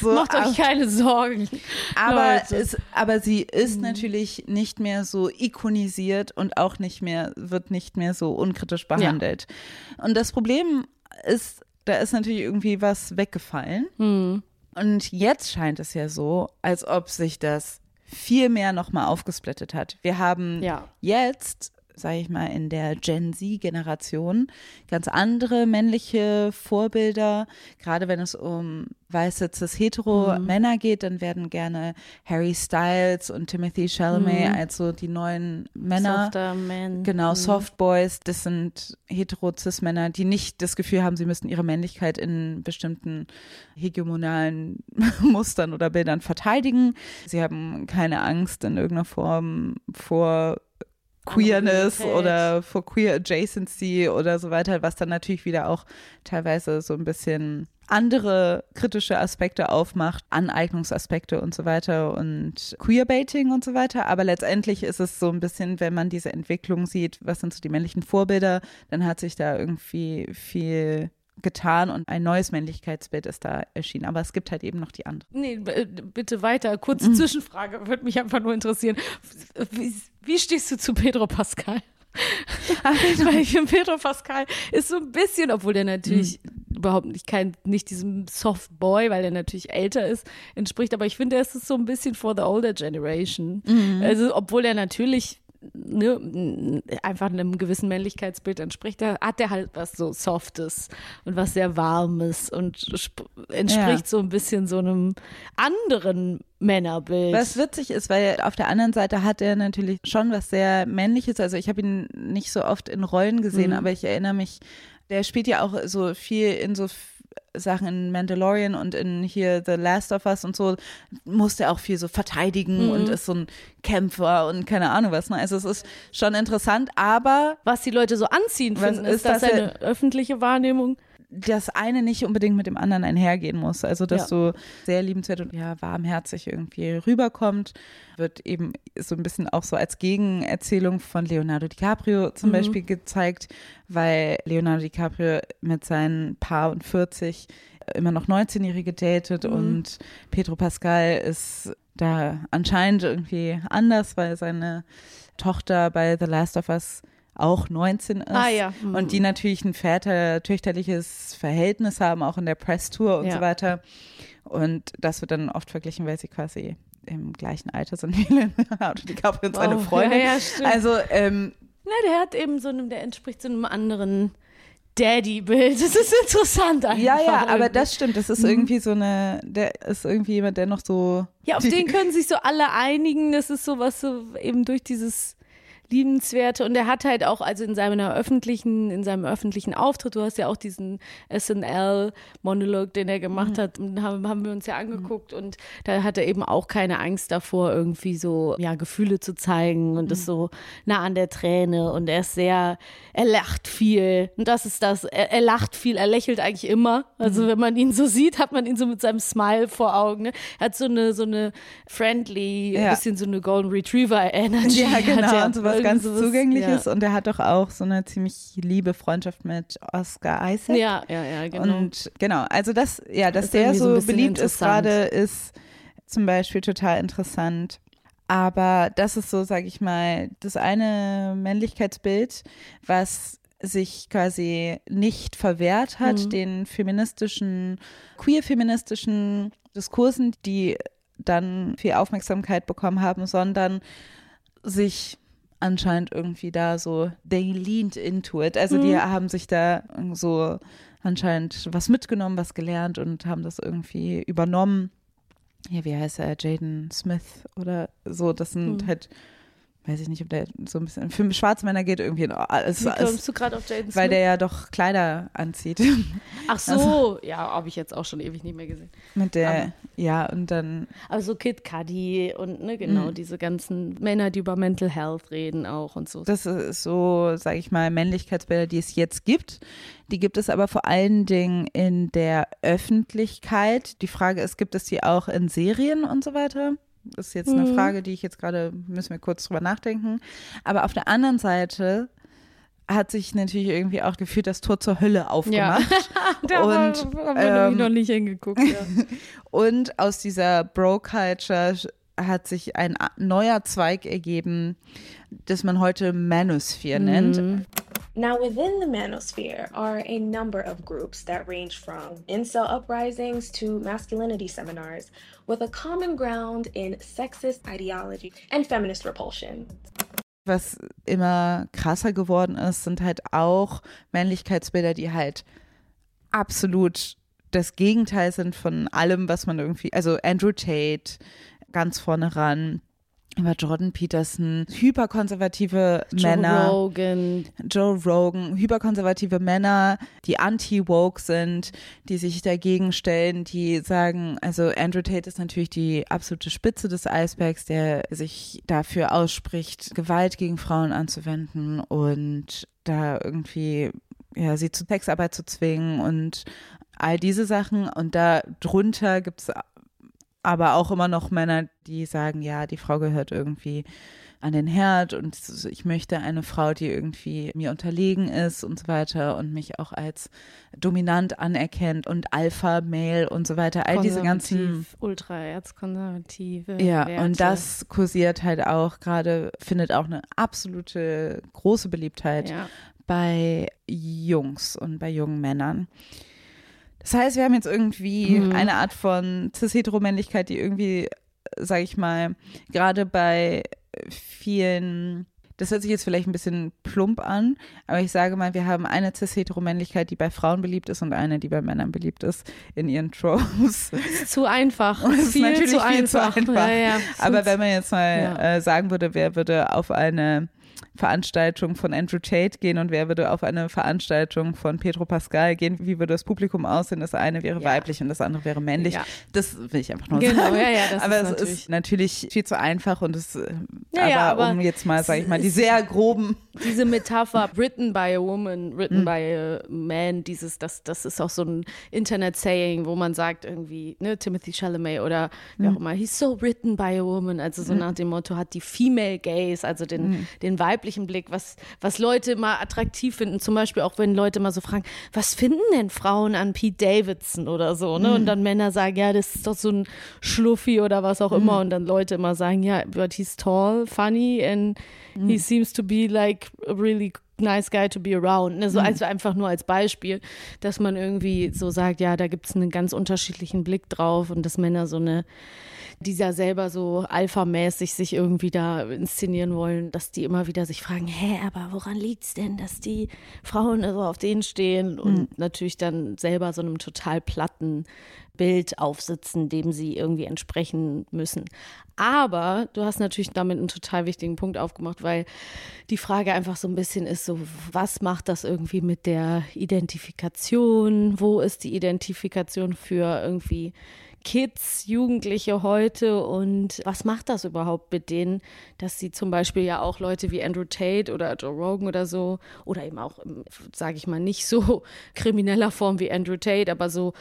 [SPEAKER 1] so,
[SPEAKER 2] Macht euch keine Sorgen.
[SPEAKER 1] aber, es, aber sie ist natürlich nicht mehr so ikonisiert und auch nicht mehr, wird nicht mehr so unkritisch behandelt. Und das Problem ist, da ist natürlich irgendwie was weggefallen.
[SPEAKER 2] Hm.
[SPEAKER 1] Und jetzt scheint es ja so, als ob sich das viel mehr nochmal aufgesplittet hat. Wir haben
[SPEAKER 2] Ja.
[SPEAKER 1] jetzt, sage ich mal, in der Gen Z-Generation ganz andere männliche Vorbilder. Gerade wenn es um weiße cis-hetero
[SPEAKER 2] Mhm.
[SPEAKER 1] Männer geht, dann werden gerne Harry Styles und Timothy Chalamet
[SPEAKER 2] Mhm.
[SPEAKER 1] als so die neuen Männer.
[SPEAKER 2] Softer Man.
[SPEAKER 1] Genau,
[SPEAKER 2] Mhm.
[SPEAKER 1] Soft Boys, das sind hetero-cis-Männer, die nicht das Gefühl haben, sie müssten ihre Männlichkeit in bestimmten hegemonalen Mustern oder Bildern verteidigen. Sie haben keine Angst in irgendeiner Form vor Queerness oder vor Queer Adjacency oder so weiter, was dann natürlich wieder auch teilweise so ein bisschen andere kritische Aspekte aufmacht, Aneignungsaspekte und so weiter und Queerbaiting und so weiter. Aber letztendlich ist es so ein bisschen, wenn man diese Entwicklung sieht, was sind so die männlichen Vorbilder, dann hat sich da irgendwie viel getan und ein neues Männlichkeitsbild ist da erschienen. Aber es gibt halt eben noch die anderen.
[SPEAKER 2] Nee, äh, bitte weiter. Kurze
[SPEAKER 1] Mhm.
[SPEAKER 2] Zwischenfrage, würde mich einfach nur interessieren. Wie, wie stehst du zu Pedro Pascal? Weil ich finde, Pedro Pascal ist so ein bisschen, obwohl der natürlich
[SPEAKER 1] Mhm.
[SPEAKER 2] überhaupt nicht kein, nicht diesem Soft Boy, weil er natürlich älter ist, entspricht, aber ich finde, er ist so ein bisschen for the older generation.
[SPEAKER 1] Mhm.
[SPEAKER 2] Also, obwohl er natürlich ne, einfach einem gewissen Männlichkeitsbild entspricht, da hat er halt was so Softes und was sehr Warmes und sp- entspricht
[SPEAKER 1] Ja.
[SPEAKER 2] so ein bisschen so einem anderen Männerbild.
[SPEAKER 1] Was witzig ist, weil auf der anderen Seite hat er natürlich schon was sehr Männliches. Also ich habe ihn nicht so oft in Rollen gesehen,
[SPEAKER 2] Mhm.
[SPEAKER 1] aber ich erinnere mich, der spielt ja auch so viel in so Sachen in Mandalorian und in hier The Last of Us und so musste er auch viel so verteidigen
[SPEAKER 2] Mhm.
[SPEAKER 1] und ist so ein Kämpfer und keine Ahnung was. Ne? Also es ist schon interessant, aber
[SPEAKER 2] Was die Leute so anziehend
[SPEAKER 1] Was
[SPEAKER 2] finden,
[SPEAKER 1] ist
[SPEAKER 2] ist das
[SPEAKER 1] das
[SPEAKER 2] eine öffentliche Wahrnehmung?
[SPEAKER 1] Das eine nicht unbedingt mit dem anderen einhergehen muss. Also, dass
[SPEAKER 2] Ja.
[SPEAKER 1] du sehr liebenswert und ja, warmherzig irgendwie rüberkommt, wird eben so ein bisschen auch so als Gegenerzählung von Leonardo DiCaprio zum
[SPEAKER 2] Mhm.
[SPEAKER 1] Beispiel gezeigt, weil Leonardo DiCaprio mit seinen Paar und 40 immer noch 19-Jährige datet
[SPEAKER 2] Mhm.
[SPEAKER 1] und Pedro Pascal ist da anscheinend irgendwie anders, weil seine Tochter bei The Last of Us auch 19 ist.
[SPEAKER 2] Ah, ja. Mhm.
[SPEAKER 1] Und die natürlich ein väter-töchterliches Verhältnis haben, auch in der Presstour und
[SPEAKER 2] Ja.
[SPEAKER 1] so weiter. Und das wird dann oft verglichen, weil sie quasi im gleichen Alter sind wie Leonardo DiCaprio und seine
[SPEAKER 2] Oh,
[SPEAKER 1] Freundin.
[SPEAKER 2] ja, ja, stimmt.
[SPEAKER 1] also, ähm,
[SPEAKER 2] Na, der hat eben so einem, der entspricht so einem anderen Daddy-Bild. Das ist interessant einfach.
[SPEAKER 1] ja, ja, aber das stimmt. Das ist
[SPEAKER 2] Mhm.
[SPEAKER 1] irgendwie so eine, der ist irgendwie jemand, der noch so.
[SPEAKER 2] Ja, auf den können sich so alle einigen. Das ist so was so eben durch dieses liebenswerte. Und er hat halt auch also in seiner öffentlichen in seinem öffentlichen Auftritt du hast ja auch diesen SNL Monolog den er gemacht
[SPEAKER 1] Mhm.
[SPEAKER 2] hat und haben, haben wir uns ja angeguckt. Und da hat er eben auch keine Angst davor irgendwie so ja Gefühle zu zeigen. Und
[SPEAKER 1] Mhm.
[SPEAKER 2] ist so nah an der Träne. Und er ist sehr er lacht viel. Und das ist das. Er, er lacht viel. Er lächelt eigentlich immer. Also
[SPEAKER 1] Mhm.
[SPEAKER 2] wenn man ihn so sieht hat man ihn so mit seinem Smile vor Augen ne? er hat so eine so eine friendly
[SPEAKER 1] Ja.
[SPEAKER 2] bisschen so eine Golden Retriever Energy
[SPEAKER 1] Ja, genau,
[SPEAKER 2] Irgend
[SPEAKER 1] ganz
[SPEAKER 2] sowas,
[SPEAKER 1] Zugängliches.
[SPEAKER 2] ja.
[SPEAKER 1] Und er hat doch auch so eine ziemlich liebe Freundschaft mit Oscar Isaac.
[SPEAKER 2] Ja, ja, ja, genau.
[SPEAKER 1] Und genau, also das, ja, dass
[SPEAKER 2] ist
[SPEAKER 1] der
[SPEAKER 2] so
[SPEAKER 1] so beliebt ist gerade, ist zum Beispiel total interessant. Aber das ist so, sage ich mal, das eine Männlichkeitsbild, was sich quasi nicht verwehrt hat,
[SPEAKER 2] Mhm.
[SPEAKER 1] den feministischen, queer-feministischen Diskursen, die dann viel Aufmerksamkeit bekommen haben, sondern sich anscheinend irgendwie da so, they leaned into it. Also die
[SPEAKER 2] Mhm.
[SPEAKER 1] haben sich da so anscheinend was mitgenommen, was gelernt und haben das irgendwie übernommen. Ja, wie heißt er? Jaden Smith oder so. Das sind
[SPEAKER 2] Mhm.
[SPEAKER 1] halt, weiß ich nicht, ob der so ein bisschen, für schwarze Männer geht irgendwie alles.
[SPEAKER 2] Wie kommst du gerade auf Jaden
[SPEAKER 1] weil der ja doch Kleider anzieht.
[SPEAKER 2] Ach so,
[SPEAKER 1] Also-
[SPEAKER 2] ja, habe ich jetzt auch schon ewig nicht mehr gesehen.
[SPEAKER 1] Mit der,
[SPEAKER 2] Aber-
[SPEAKER 1] ja, und dann,
[SPEAKER 2] Also Kid Cudi und ne, genau,
[SPEAKER 1] Mhm.
[SPEAKER 2] diese ganzen Männer, die über Mental Health reden auch und so.
[SPEAKER 1] das ist so, sage ich mal, Männlichkeitsbilder, die es jetzt gibt. Die gibt es aber vor allen Dingen in der Öffentlichkeit. Die Frage ist, gibt es die auch in Serien und so weiter? Das ist jetzt eine
[SPEAKER 2] Mhm.
[SPEAKER 1] Frage, die ich jetzt gerade, müssen wir kurz drüber nachdenken. Aber auf der anderen Seite hat sich natürlich irgendwie auch gefühlt das Tor zur Hölle aufgemacht.
[SPEAKER 2] da
[SPEAKER 1] und,
[SPEAKER 2] haben wir
[SPEAKER 1] ähm,
[SPEAKER 2] noch nicht hingeguckt. Ja.
[SPEAKER 1] Und aus dieser Bro-Culture hat sich ein neuer Zweig ergeben, das man heute Manosphere nennt.
[SPEAKER 9] Now, within the manosphere are a number of groups that range from incel uprisings to masculinity seminars, with a common ground in sexist ideology and feminist repulsion.
[SPEAKER 1] Was immer krasser geworden ist, sind halt auch Männlichkeitsbilder, die halt absolut das Gegenteil sind von allem, was man irgendwie, also Andrew Tate ganz vorne ran, über Jordan Peterson, hyperkonservative
[SPEAKER 2] Joe
[SPEAKER 1] Männer.
[SPEAKER 2] Rogan.
[SPEAKER 1] Joe Rogan, hyperkonservative Männer, die anti-woke sind, die sich dagegen stellen, die sagen, also Andrew Tate ist natürlich die absolute Spitze des Eisbergs, der sich dafür ausspricht, Gewalt gegen Frauen anzuwenden und da irgendwie, ja, sie zu Sexarbeit zu zwingen und all diese Sachen. Und da drunter gibt es aber auch immer noch Männer, die sagen, ja, die Frau gehört irgendwie an den Herd und ich möchte eine Frau, die irgendwie mir unterlegen ist und so weiter und mich auch als dominant anerkennt und Alpha-Male und so weiter. All diese ganzen
[SPEAKER 2] ultra erzkonservative
[SPEAKER 1] ja,
[SPEAKER 2] Werte.
[SPEAKER 1] und das kursiert halt auch gerade, findet auch eine absolute große Beliebtheit
[SPEAKER 2] Ja.
[SPEAKER 1] bei Jungs und bei jungen Männern. Das heißt, wir haben jetzt irgendwie
[SPEAKER 2] Mhm.
[SPEAKER 1] eine Art von Cis-Heteromännlichkeit, die irgendwie, sage ich mal, gerade bei vielen, das hört sich jetzt vielleicht ein bisschen plump an, aber ich sage mal, wir haben eine Cis-Heteromännlichkeit, die bei Frauen beliebt ist und eine, die bei Männern beliebt ist in ihren Tropes.
[SPEAKER 2] ist zu einfach.
[SPEAKER 1] Und ist
[SPEAKER 2] viel
[SPEAKER 1] natürlich
[SPEAKER 2] zu
[SPEAKER 1] viel
[SPEAKER 2] einfach.
[SPEAKER 1] zu einfach.
[SPEAKER 2] Ja, ja.
[SPEAKER 1] Aber wenn man jetzt mal
[SPEAKER 2] Ja.
[SPEAKER 1] äh, sagen würde, wer würde auf eine Veranstaltung von Andrew Tate gehen und wer würde auf eine Veranstaltung von Pedro Pascal gehen? Wie würde das Publikum aussehen? Das eine wäre
[SPEAKER 2] Ja.
[SPEAKER 1] weiblich und das andere wäre männlich.
[SPEAKER 2] Ja.
[SPEAKER 1] Das will ich einfach nur
[SPEAKER 2] Genau,
[SPEAKER 1] sagen.
[SPEAKER 2] ja, ja, das
[SPEAKER 1] aber
[SPEAKER 2] ist
[SPEAKER 1] es
[SPEAKER 2] natürlich-
[SPEAKER 1] ist natürlich viel zu einfach und es, äh, aber,
[SPEAKER 2] aber
[SPEAKER 1] um jetzt mal, sage ich mal, die sehr groben
[SPEAKER 2] diese Metapher written by a woman, written
[SPEAKER 1] Mhm.
[SPEAKER 2] by a man, dieses, das, das ist auch so ein Internet-Saying, wo man sagt irgendwie, ne, Timothy Chalamet oder wer
[SPEAKER 1] Mhm.
[SPEAKER 2] auch immer, he's so written by a woman, also so
[SPEAKER 1] Mhm.
[SPEAKER 2] nach dem Motto, hat die Female Gaze, also den,
[SPEAKER 1] Mhm.
[SPEAKER 2] den weiblichen Blick, was, was Leute mal attraktiv finden, zum Beispiel auch wenn Leute mal so fragen, was finden denn Frauen an Pete Davidson oder so, ne,
[SPEAKER 1] Mhm.
[SPEAKER 2] und dann Männer sagen, ja, das ist doch so ein Schluffi oder was auch
[SPEAKER 1] Mhm.
[SPEAKER 2] immer, und dann Leute immer sagen, ja, but he's tall, funny and he seems to be like a really nice guy to be around. Ne? So
[SPEAKER 1] Mhm.
[SPEAKER 2] also einfach nur als Beispiel, dass man irgendwie so sagt, ja, da gibt es einen ganz unterschiedlichen Blick drauf und dass Männer so eine, die ja selber so alphamäßig sich irgendwie da inszenieren wollen, dass die immer wieder sich fragen, hä, aber woran liegt's denn, dass die Frauen so auf denen stehen und
[SPEAKER 1] Mhm.
[SPEAKER 2] natürlich dann selber so einem total platten Bild aufsitzen, dem sie irgendwie entsprechen müssen. Aber du hast natürlich damit einen total wichtigen Punkt aufgemacht, weil die Frage einfach so ein bisschen ist, so was macht das irgendwie mit der Identifikation? Wo ist die Identifikation für irgendwie Kids, Jugendliche heute und was macht das überhaupt mit denen, dass sie zum Beispiel ja auch Leute wie Andrew Tate oder Joe Rogan oder so oder eben auch, sage ich mal, nicht so krimineller Form wie Andrew Tate, aber so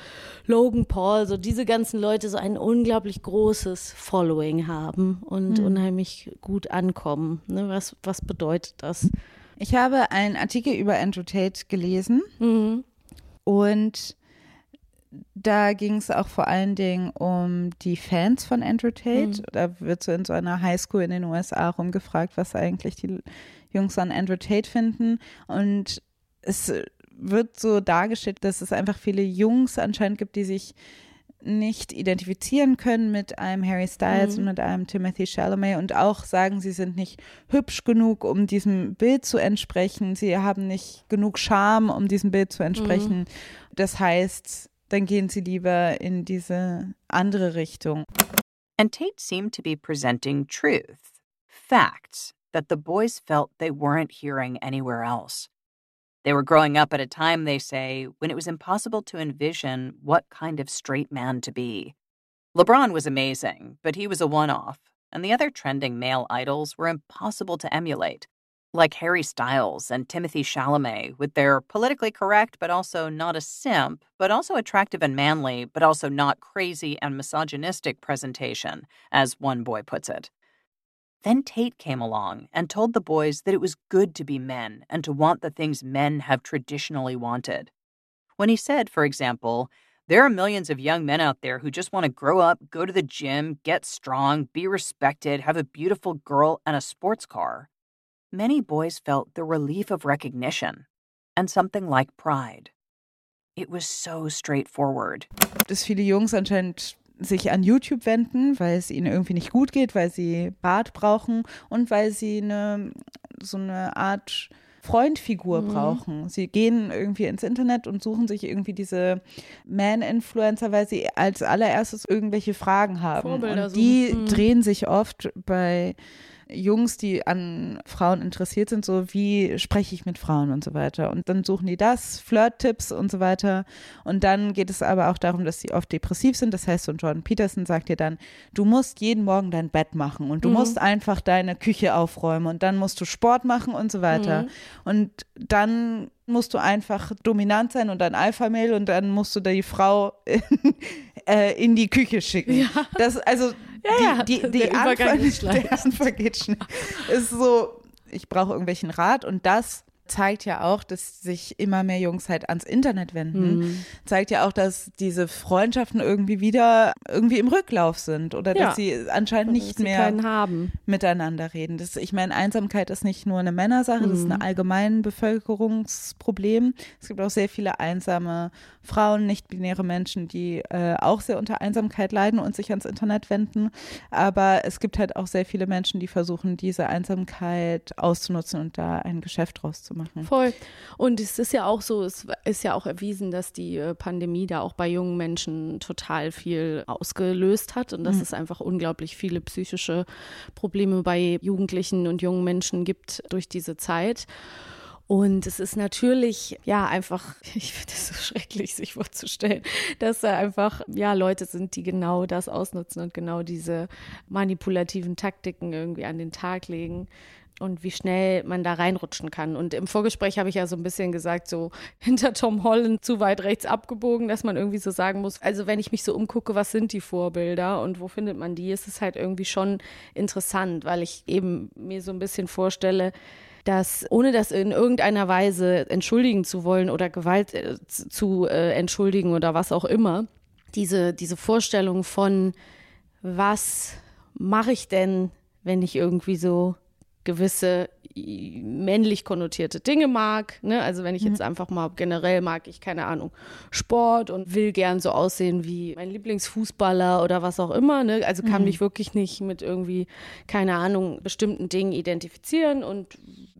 [SPEAKER 2] Logan Paul, so diese ganzen Leute so ein unglaublich großes Following haben und
[SPEAKER 1] Mhm.
[SPEAKER 2] unheimlich gut ankommen. Ne? Was, was bedeutet das?
[SPEAKER 1] Ich habe einen Artikel über Andrew Tate gelesen
[SPEAKER 2] Mhm.
[SPEAKER 1] und da ging es auch vor allen Dingen um die Fans von Andrew Tate.
[SPEAKER 2] Mhm.
[SPEAKER 1] Da wird so in so einer Highschool in den USA rumgefragt, was eigentlich die Jungs an Andrew Tate finden. Und es wird so dargestellt, dass es einfach viele Jungs anscheinend gibt, die sich nicht identifizieren können mit einem Harry Styles
[SPEAKER 2] Mhm.
[SPEAKER 1] und mit einem Timothy Chalamet und auch sagen, sie sind nicht hübsch genug, um diesem Bild zu entsprechen. Sie haben nicht genug Charme, um diesem Bild zu entsprechen. Das heißt, dann gehen sie lieber in diese andere Richtung.
[SPEAKER 10] And Tate seemed to be presenting truth, facts that the boys felt they weren't hearing anywhere else. They were growing up at a time, they say, when it was impossible to envision what kind of straight man to be. LeBron was amazing, but he was a one off, and the other trending male idols were impossible to emulate, like Harry Styles and Timothy Chalamet, with their politically correct but also not a simp, but also attractive and manly, but also not crazy and misogynistic presentation, as one boy puts it. Then Tate came along and told the boys that it was good to be men and to want the things men have traditionally wanted. When he said, for example, there are millions of young men out there who just want to grow up, go to the gym, get strong, be respected, have a beautiful girl, and a sports car. Many boys felt the relief of recognition and something like pride. It was so straightforward.
[SPEAKER 1] Dass viele Jungs anscheinend sich an YouTube wenden, weil es ihnen irgendwie nicht gut geht, weil sie Bart brauchen und weil sie eine so eine Art Freundfigur
[SPEAKER 2] Mhm.
[SPEAKER 1] brauchen. Sie gehen irgendwie ins Internet und suchen sich irgendwie diese Man-Influencer, weil sie als allererstes irgendwelche Fragen haben.
[SPEAKER 2] Vorbilder
[SPEAKER 1] und die.
[SPEAKER 2] Mhm.
[SPEAKER 1] drehen sich oft bei Jungs, die an Frauen interessiert sind, so wie spreche ich mit Frauen und so weiter. Und dann suchen die das, Flirt-Tipps und so weiter. Und dann geht es aber auch darum, dass sie oft depressiv sind. Das heißt, so ein Jordan Peterson sagt dir dann, du musst jeden Morgen dein Bett machen und du
[SPEAKER 2] Mhm.
[SPEAKER 1] musst einfach deine Küche aufräumen und dann musst du Sport machen und so weiter.
[SPEAKER 2] Mhm.
[SPEAKER 1] Und dann musst du einfach dominant sein und ein Alpha-Mail und dann musst du die Frau in, äh, in die Küche schicken. Das, also
[SPEAKER 2] Ja,
[SPEAKER 1] die, die, die
[SPEAKER 2] der
[SPEAKER 1] Anfang, der Anfang geht schnell. Ist so, ich brauche irgendwelchen Rat und das zeigt ja auch, dass sich immer mehr Jungs halt ans Internet wenden.
[SPEAKER 2] Mhm.
[SPEAKER 1] Zeigt ja auch, dass diese Freundschaften irgendwie wieder irgendwie im Rücklauf sind oder
[SPEAKER 2] Ja.
[SPEAKER 1] dass sie anscheinend
[SPEAKER 2] Dass
[SPEAKER 1] nicht mehr miteinander reden. Das, ich meine, Einsamkeit ist nicht nur eine Männersache, das ist
[SPEAKER 2] Mhm.
[SPEAKER 1] ein allgemein Bevölkerungsproblem. Es gibt auch sehr viele einsame Frauen, nicht-binäre Menschen, die äh, auch sehr unter Einsamkeit leiden und sich ans Internet wenden. Aber es gibt halt auch sehr viele Menschen, die versuchen, diese Einsamkeit auszunutzen und da ein Geschäft draus zu machen. Machen.
[SPEAKER 2] Voll. Und es ist ja auch so, es ist ja auch erwiesen, dass die äh, Pandemie da auch bei jungen Menschen total viel ausgelöst hat und dass
[SPEAKER 1] Mhm.
[SPEAKER 2] es einfach unglaublich viele psychische Probleme bei Jugendlichen und jungen Menschen gibt durch diese Zeit. Und es ist natürlich, ja, einfach, ich finde es so schrecklich, sich vorzustellen, dass da einfach, ja, Leute sind, die genau das ausnutzen und genau diese manipulativen Taktiken irgendwie an den Tag legen und wie schnell man da reinrutschen kann. Und im Vorgespräch habe ich ja so ein bisschen gesagt, so hinter Tom Holland zu weit rechts abgebogen, dass man irgendwie so sagen muss, also wenn ich mich so umgucke, was sind die Vorbilder und wo findet man die, ist es halt irgendwie schon interessant, weil ich eben mir so ein bisschen vorstelle, dass ohne das in irgendeiner Weise entschuldigen zu wollen oder Gewalt äh, zu äh, entschuldigen oder was auch immer, diese, diese Vorstellung von, was mache ich denn, wenn ich irgendwie so gewisse i- männlich konnotierte Dinge mag. Ne? Also wenn ich jetzt einfach mal generell mag ich, keine Ahnung, Sport und will gern so aussehen wie mein Lieblingsfußballer oder was auch immer. Ne? Also kann
[SPEAKER 1] Mhm.
[SPEAKER 2] mich wirklich nicht mit irgendwie, keine Ahnung, bestimmten Dingen identifizieren. Und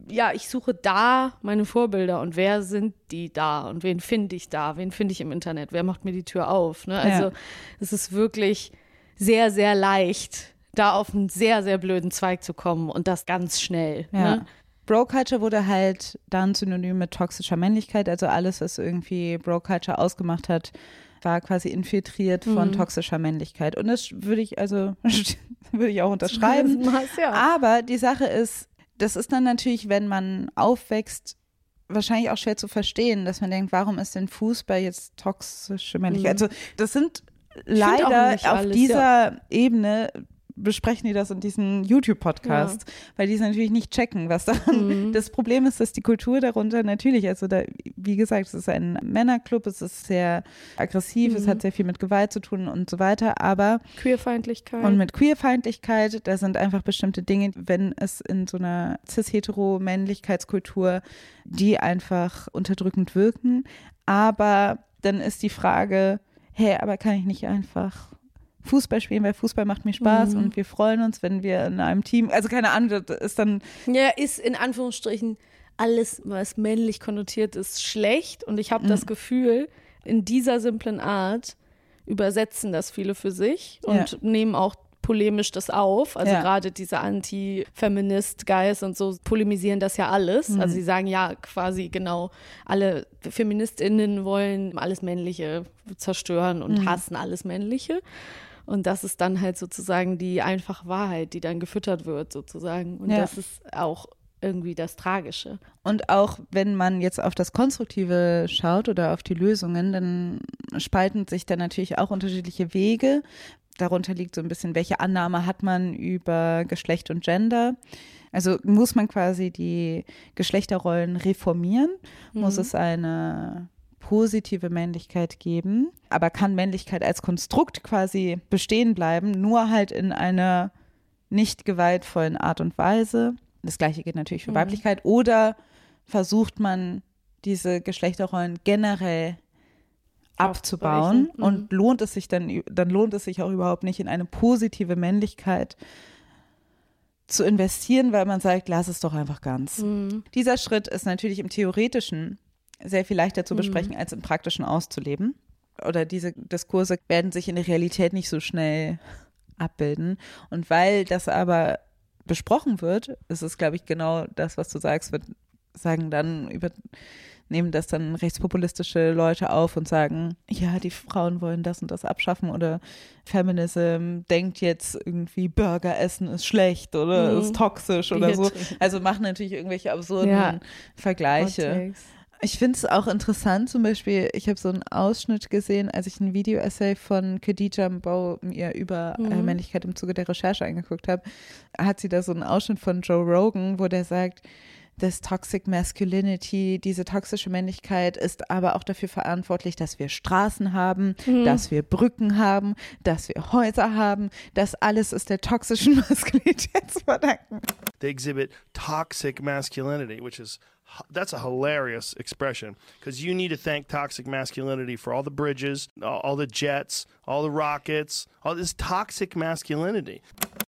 [SPEAKER 2] ja, ich suche da meine Vorbilder und wer sind die da und wen finde ich da? Wen finde ich im Internet? Wer macht mir die Tür auf? Ne? Also
[SPEAKER 1] Ja.
[SPEAKER 2] es ist wirklich sehr, sehr leicht, da auf einen sehr, sehr blöden Zweig zu kommen und das ganz schnell.
[SPEAKER 1] Ja.
[SPEAKER 2] Ne?
[SPEAKER 1] Bro Culture wurde halt dann synonym mit toxischer Männlichkeit, also alles, was irgendwie Bro Culture ausgemacht hat, war quasi infiltriert von
[SPEAKER 2] Mhm.
[SPEAKER 1] toxischer Männlichkeit. Und das würde ich also würde ich auch unterschreiben.
[SPEAKER 2] Das ja.
[SPEAKER 1] Aber die Sache ist, das ist dann natürlich, wenn man aufwächst, wahrscheinlich auch schwer zu verstehen, dass man denkt, warum ist denn Fußball jetzt toxische Männlichkeit?
[SPEAKER 2] Mhm.
[SPEAKER 1] Also das sind leider auf
[SPEAKER 2] alles,
[SPEAKER 1] dieser Ebene besprechen die das in diesen YouTube-Podcast, weil die es natürlich nicht checken, was da.
[SPEAKER 2] Mhm.
[SPEAKER 1] Das Problem ist, dass die Kultur darunter natürlich, also da, wie gesagt, es ist ein Männerclub, es ist sehr aggressiv, es
[SPEAKER 2] Mhm.
[SPEAKER 1] hat sehr viel mit Gewalt zu tun und so weiter, aber
[SPEAKER 2] Queerfeindlichkeit.
[SPEAKER 1] und mit Queerfeindlichkeit, da sind einfach bestimmte Dinge, wenn es in so einer cis-hetero-Männlichkeitskultur, die einfach unterdrückend wirken. Aber dann ist die Frage, hey, aber kann ich nicht einfach Fußball spielen, weil Fußball macht mir Spaß
[SPEAKER 2] Mhm.
[SPEAKER 1] und wir freuen uns, wenn wir in einem Team, also keine Ahnung, das ist dann,
[SPEAKER 2] ja, ist in Anführungsstrichen alles, was männlich konnotiert ist, schlecht. Und ich habe
[SPEAKER 1] Mhm.
[SPEAKER 2] das Gefühl, in dieser simplen Art übersetzen das viele für sich und
[SPEAKER 1] Ja.
[SPEAKER 2] nehmen auch polemisch das auf. Also
[SPEAKER 1] Ja.
[SPEAKER 2] gerade diese Anti-Feminist-Guys und so polemisieren das ja alles.
[SPEAKER 1] Mhm.
[SPEAKER 2] Also sie sagen ja quasi genau, alle FeministInnen wollen alles Männliche zerstören und
[SPEAKER 1] Mhm.
[SPEAKER 2] hassen alles Männliche. Und das ist dann halt sozusagen die einfache Wahrheit, die dann gefüttert wird, sozusagen. Und
[SPEAKER 1] Ja.
[SPEAKER 2] das ist auch irgendwie das Tragische.
[SPEAKER 1] Und auch wenn man jetzt auf das Konstruktive schaut oder auf die Lösungen, dann spalten sich da natürlich auch unterschiedliche Wege. Darunter liegt so ein bisschen, welche Annahme hat man über Geschlecht und Gender. Also muss man quasi die Geschlechterrollen reformieren? Muss
[SPEAKER 2] Mhm.
[SPEAKER 1] es eine positive Männlichkeit geben? Aber kann Männlichkeit als Konstrukt quasi bestehen bleiben, nur halt in einer nicht gewaltvollen Art und Weise? Das gleiche geht natürlich für
[SPEAKER 2] Mhm.
[SPEAKER 1] Weiblichkeit. Oder versucht man diese Geschlechterrollen generell abzubauen.
[SPEAKER 2] Mhm.
[SPEAKER 1] und lohnt es sich dann, dann lohnt es sich auch überhaupt nicht in eine positive Männlichkeit zu investieren, weil man sagt, lass es doch einfach ganz.
[SPEAKER 2] Mhm.
[SPEAKER 1] Dieser Schritt ist natürlich im Theoretischen sehr viel leichter zu
[SPEAKER 2] Mhm.
[SPEAKER 1] besprechen, als im Praktischen auszuleben. Oder diese Diskurse werden sich in der Realität nicht so schnell abbilden. Und weil das aber besprochen wird, ist es, glaube ich, genau das, was du sagst, wird sagen dann über nehmen das dann rechtspopulistische Leute auf und sagen, ja, die Frauen wollen das und das abschaffen oder Feminism denkt jetzt irgendwie Burger essen ist schlecht oder
[SPEAKER 2] Mhm.
[SPEAKER 1] ist toxisch oder so. Also machen natürlich irgendwelche absurden
[SPEAKER 2] Ja.
[SPEAKER 1] Vergleiche.
[SPEAKER 2] Takes.
[SPEAKER 1] Ich finde es auch interessant, zum Beispiel, ich habe so einen Ausschnitt gesehen, als ich ein Video-Essay von Khadija Mbau mir über äh,
[SPEAKER 2] Mhm.
[SPEAKER 1] Männlichkeit im Zuge der Recherche angeguckt habe, hat sie da so einen Ausschnitt von Joe Rogan, wo der sagt, das Toxic Masculinity, diese toxische Männlichkeit ist aber auch dafür verantwortlich, dass wir Straßen haben,
[SPEAKER 2] Mhm.
[SPEAKER 1] dass wir Brücken haben, dass wir Häuser haben. Das alles ist der toxischen Maskulinität zu verdanken.
[SPEAKER 11] they exhibit toxic masculinity, which is that's a hilarious expression because you need to thank toxic masculinity for all the bridges, all, all the jets, all the rockets, all this toxic masculinity.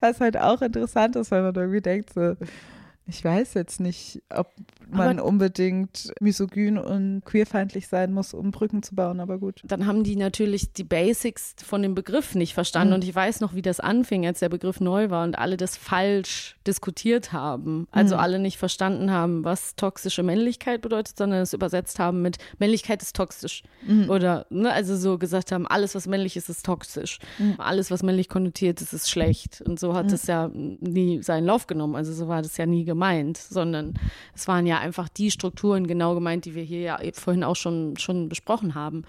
[SPEAKER 1] Was halt auch interessant ist, weil man irgendwie denkt, so, ich weiß jetzt nicht, ob man
[SPEAKER 2] Aber-
[SPEAKER 1] unbedingt misogyn und queerfeindlich sein muss, um Brücken zu bauen, aber gut.
[SPEAKER 2] dann haben die natürlich die Basics von dem Begriff nicht verstanden.
[SPEAKER 1] Mhm.
[SPEAKER 2] Und ich weiß noch, wie das anfing, als der Begriff neu war und alle das falsch diskutiert haben. Also
[SPEAKER 1] Mhm.
[SPEAKER 2] alle nicht verstanden haben, was toxische Männlichkeit bedeutet, sondern es übersetzt haben mit Männlichkeit ist toxisch.
[SPEAKER 1] Mhm.
[SPEAKER 2] Oder, ne, also so gesagt haben, alles, was männlich ist, ist toxisch.
[SPEAKER 1] Mhm.
[SPEAKER 2] Alles, was männlich konnotiert ist, ist schlecht. Und so hat
[SPEAKER 1] Mhm.
[SPEAKER 2] es ja nie seinen Lauf genommen. Also so war das ja nie gemeint, sondern es waren ja einfach die Strukturen genau gemeint, die wir hier ja vorhin auch schon, schon besprochen haben.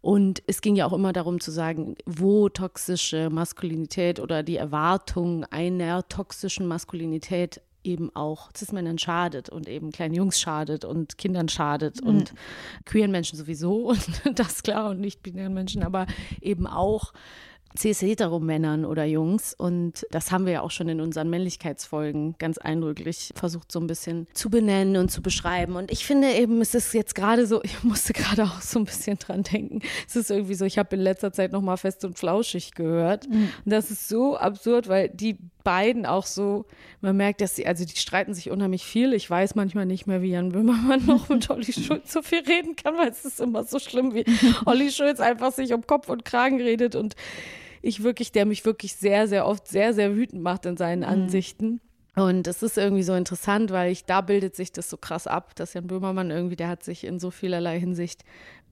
[SPEAKER 2] Und es ging ja auch immer darum zu sagen, wo toxische Maskulinität oder die Erwartung einer toxischen Maskulinität eben auch Cis-Männern schadet und eben kleinen Jungs schadet und Kindern schadet
[SPEAKER 1] Mhm.
[SPEAKER 2] und queeren Menschen sowieso und das klar und nicht-binären Menschen, aber eben auch cis-hetero-Männern oder Jungs. Und das haben wir ja auch schon in unseren Männlichkeitsfolgen ganz eindrücklich versucht, so ein bisschen zu benennen und zu beschreiben. Und ich finde eben, es ist jetzt gerade so, ich musste gerade auch so ein bisschen dran denken. Es ist irgendwie so, ich habe in letzter Zeit nochmal fest und flauschig gehört.
[SPEAKER 1] Mhm.
[SPEAKER 2] Und das ist so absurd, weil die beiden auch so, man merkt, dass sie, also die streiten sich unheimlich viel. Ich weiß manchmal nicht mehr, wie Jan Böhmermann noch mit Olli Schulz so viel reden kann, weil es ist immer so schlimm, wie Olli Schulz einfach sich um Kopf und Kragen redet und ich wirklich, der mich wirklich sehr, sehr oft sehr, sehr wütend macht in seinen Ansichten. Und es ist irgendwie so interessant, weil ich, da bildet sich das so krass ab, dass Jan Böhmermann irgendwie, der hat sich in so vielerlei Hinsicht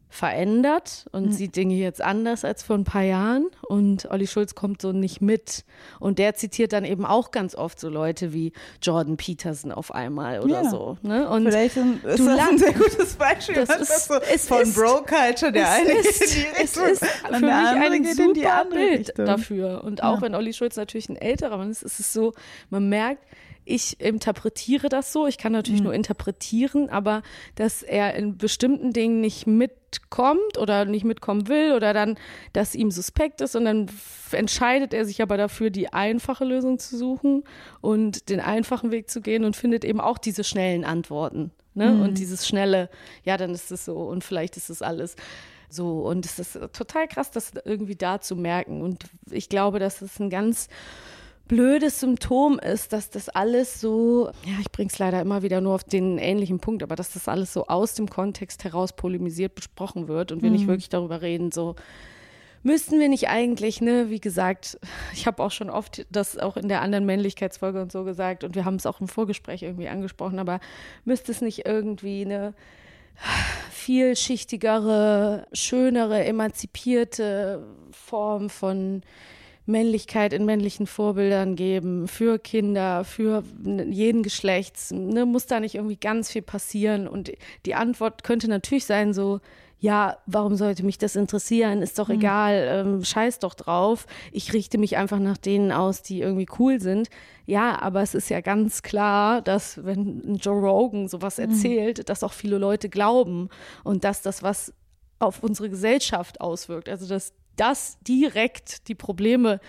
[SPEAKER 2] verändert und sieht Dinge jetzt anders als vor ein paar Jahren. Und Olli Schulz kommt so nicht mit. Und der zitiert dann eben auch ganz oft so Leute wie Jordan Peterson auf einmal oder
[SPEAKER 1] Ja.
[SPEAKER 2] so. Ne? Und
[SPEAKER 1] Vielleicht ein- ist
[SPEAKER 2] du
[SPEAKER 1] das ein
[SPEAKER 2] lachst.
[SPEAKER 1] sehr gutes Beispiel.
[SPEAKER 2] Das ist,
[SPEAKER 1] so
[SPEAKER 2] es
[SPEAKER 1] von
[SPEAKER 2] ist,
[SPEAKER 1] Bro-Culture, der
[SPEAKER 2] es
[SPEAKER 1] eine geht
[SPEAKER 2] ist,
[SPEAKER 1] in die
[SPEAKER 2] es ist für
[SPEAKER 1] der
[SPEAKER 2] mich ein
[SPEAKER 1] geht
[SPEAKER 2] super Bild dafür. Und auch
[SPEAKER 1] Ja.
[SPEAKER 2] wenn Olli Schulz natürlich ein älterer Mann ist, ist es so, man merkt, ich interpretiere das so, ich kann natürlich
[SPEAKER 1] Mhm.
[SPEAKER 2] nur interpretieren, aber dass er in bestimmten Dingen nicht mitkommt oder nicht mitkommen will oder dann, dass ihm suspekt ist und dann entscheidet er sich aber dafür, die einfache Lösung zu suchen und den einfachen Weg zu gehen und findet eben auch diese schnellen Antworten. Ne?
[SPEAKER 1] Mhm.
[SPEAKER 2] Und dieses schnelle, ja, dann ist es so und vielleicht ist es alles so. Und es ist total krass, das irgendwie da zu merken. Und ich glaube, dass es ein ganz blödes Symptom ist, dass das alles so, ja, ich bringe es leider immer wieder nur auf den ähnlichen Punkt, aber dass das alles so aus dem Kontext heraus polemisiert besprochen wird und wir nicht
[SPEAKER 1] Mhm.
[SPEAKER 2] wirklich darüber reden, so müssten wir nicht eigentlich, ne, wie gesagt, ich habe auch schon oft das auch in der anderen Männlichkeitsfolge und so gesagt und wir haben es auch im Vorgespräch irgendwie angesprochen, aber müsste es nicht irgendwie eine vielschichtigere, schönere, emanzipierte Form von Männlichkeit in männlichen Vorbildern geben für Kinder, für jeden Geschlechts. Ne, muss da nicht irgendwie ganz viel passieren? Und die Antwort könnte natürlich sein so, ja, warum sollte mich das interessieren? Ist doch egal, ähm, scheiß doch drauf. Ich richte mich einfach nach denen aus, die irgendwie cool sind. Ja, aber es ist ja ganz klar, dass wenn Joe Rogan sowas erzählt, dass auch viele Leute glauben und dass das was auf unsere Gesellschaft auswirkt. Also dass das direkt die Probleme,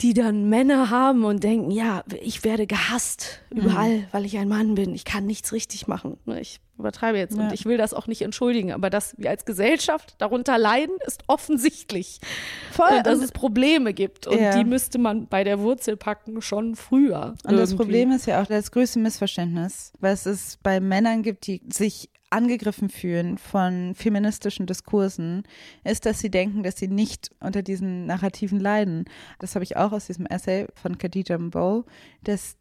[SPEAKER 2] die dann Männer haben und denken, ja, ich werde gehasst überall, weil ich ein Mann bin. Ich kann nichts richtig machen. Ne, Ich übertreibe jetzt
[SPEAKER 1] Ja.
[SPEAKER 2] und ich will das auch nicht entschuldigen, aber dass wir als Gesellschaft darunter leiden, ist offensichtlich.
[SPEAKER 1] Voll.
[SPEAKER 2] Äh, dass es Probleme gibt und
[SPEAKER 1] Ja.
[SPEAKER 2] die müsste man bei der Wurzel packen schon früher.
[SPEAKER 1] Und das
[SPEAKER 2] irgendwie.
[SPEAKER 1] Problem ist ja auch das größte Missverständnis, was es bei Männern gibt, die sich angegriffen fühlen von feministischen Diskursen, ist, dass sie denken, dass sie nicht unter diesen Narrativen leiden. Das habe ich auch aus diesem Essay von Khadija Mbow, das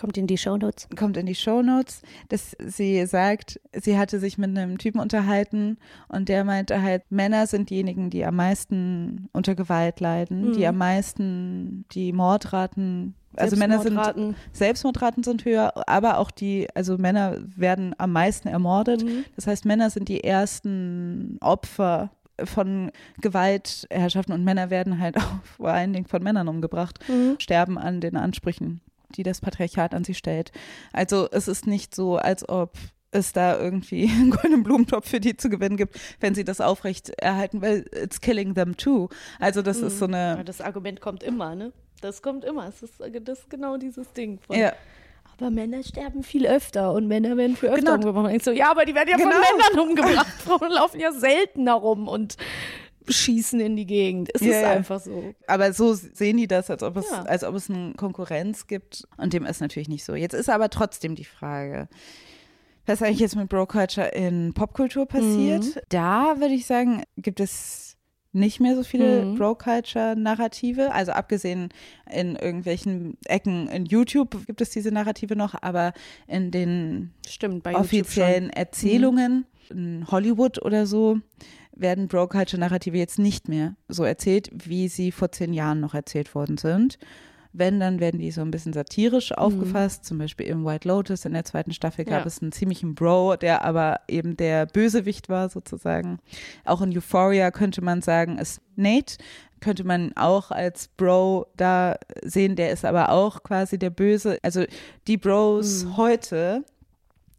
[SPEAKER 2] kommt in die Shownotes.
[SPEAKER 1] Kommt in die Shownotes, dass sie sagt, sie hatte sich mit einem Typen unterhalten und der meinte halt, Männer sind diejenigen, die am meisten unter Gewalt leiden,
[SPEAKER 2] Mhm.
[SPEAKER 1] die am meisten die Mordraten also Männer sind
[SPEAKER 2] Selbstmordraten.
[SPEAKER 1] Selbstmordraten sind höher, aber auch die, also Männer werden am meisten ermordet.
[SPEAKER 2] Mhm.
[SPEAKER 1] Das heißt, Männer sind die ersten Opfer von Gewaltherrschaften und Männer werden halt auch vor allen Dingen von Männern umgebracht,
[SPEAKER 2] Mhm.
[SPEAKER 1] sterben an den Ansprüchen, die das Patriarchat an sie stellt. Also es ist nicht so, als ob es da irgendwie einen goldenen Blumentopf für die zu gewinnen gibt, wenn sie das aufrecht erhalten, weil it's killing them too. Also das ist so
[SPEAKER 2] Mhm.
[SPEAKER 1] Eine,
[SPEAKER 2] das Argument kommt immer, ne? Das kommt immer. Es ist, das ist genau dieses Ding. Von,
[SPEAKER 1] Ja.
[SPEAKER 2] Aber Männer sterben viel öfter und Männer werden viel öfter
[SPEAKER 1] Genau.
[SPEAKER 2] umgebracht. Und ich so, ja, aber die werden ja
[SPEAKER 1] Genau.
[SPEAKER 2] von Männern umgebracht. Frauen laufen ja seltener rum und schießen in die Gegend. Es
[SPEAKER 1] Ja,
[SPEAKER 2] ist einfach so.
[SPEAKER 1] Aber so sehen die das, als ob es,
[SPEAKER 2] Ja.
[SPEAKER 1] als ob es eine Konkurrenz gibt. Und dem ist natürlich nicht so. Jetzt ist aber trotzdem die Frage, was eigentlich jetzt mit Bro Culture in Popkultur passiert.
[SPEAKER 2] Mhm.
[SPEAKER 1] Da würde ich sagen, gibt es nicht mehr so viele
[SPEAKER 2] Mhm.
[SPEAKER 1] Bro Culture Narrative. Also abgesehen in irgendwelchen Ecken in YouTube gibt es diese Narrative noch, aber in den
[SPEAKER 2] Stimmt,
[SPEAKER 1] offiziellen. Erzählungen in Hollywood oder so werden Bro Culture Narrative jetzt nicht mehr so erzählt, wie sie vor zehn Jahren noch erzählt worden sind. Wenn, dann werden die so ein bisschen satirisch aufgefasst. Zum Beispiel im White Lotus in der zweiten Staffel gab
[SPEAKER 2] Ja.
[SPEAKER 1] es einen ziemlichen Bro, der aber eben der Bösewicht war sozusagen. Auch in Euphoria könnte man sagen, ist Nate. Könnte man auch als Bro da sehen, der ist aber auch quasi der Böse. Also die Bros heute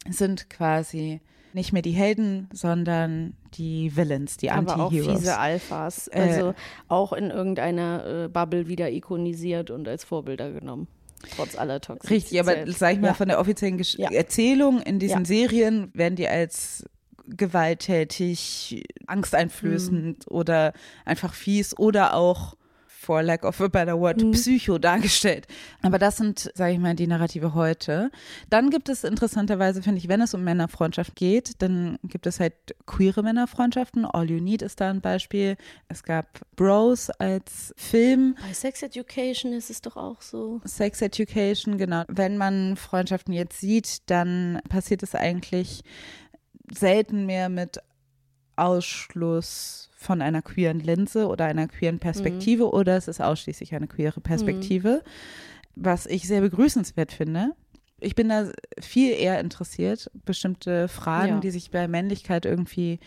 [SPEAKER 1] sind quasi nicht mehr die Helden, sondern die Villains, die
[SPEAKER 2] Aber auch
[SPEAKER 1] Anti-Heroes.
[SPEAKER 2] fiese Alphas.
[SPEAKER 1] Äh,
[SPEAKER 2] Also auch in irgendeiner äh, Bubble wieder ikonisiert und als Vorbilder genommen. Trotz aller Toxizität.
[SPEAKER 1] Richtig, aber sag ich mal,
[SPEAKER 2] Ja.
[SPEAKER 1] von der offiziellen Gesch
[SPEAKER 2] Ja.
[SPEAKER 1] Erzählung in diesen
[SPEAKER 2] Ja.
[SPEAKER 1] Serien werden die als gewalttätig, angsteinflößend
[SPEAKER 2] Mhm.
[SPEAKER 1] oder einfach fies oder auch for lack of a better word,
[SPEAKER 2] Mhm.
[SPEAKER 1] psycho dargestellt. Aber das sind, sage ich mal, die Narrative heute. Dann gibt es interessanterweise, finde ich, wenn es um Männerfreundschaft geht, dann gibt es halt queere Männerfreundschaften. All You Need ist da ein Beispiel. Es gab Bros als Film.
[SPEAKER 2] Bei Sex Education ist es doch auch so.
[SPEAKER 1] Sex Education, genau. Wenn man Freundschaften jetzt sieht, dann passiert es eigentlich selten mehr mit Ausschluss von einer queeren Linse oder einer queeren Perspektive oder es ist ausschließlich eine queere Perspektive, was ich sehr begrüßenswert finde. Ich bin da viel eher interessiert, bestimmte Fragen,
[SPEAKER 2] Ja.
[SPEAKER 1] die sich bei Männlichkeit irgendwie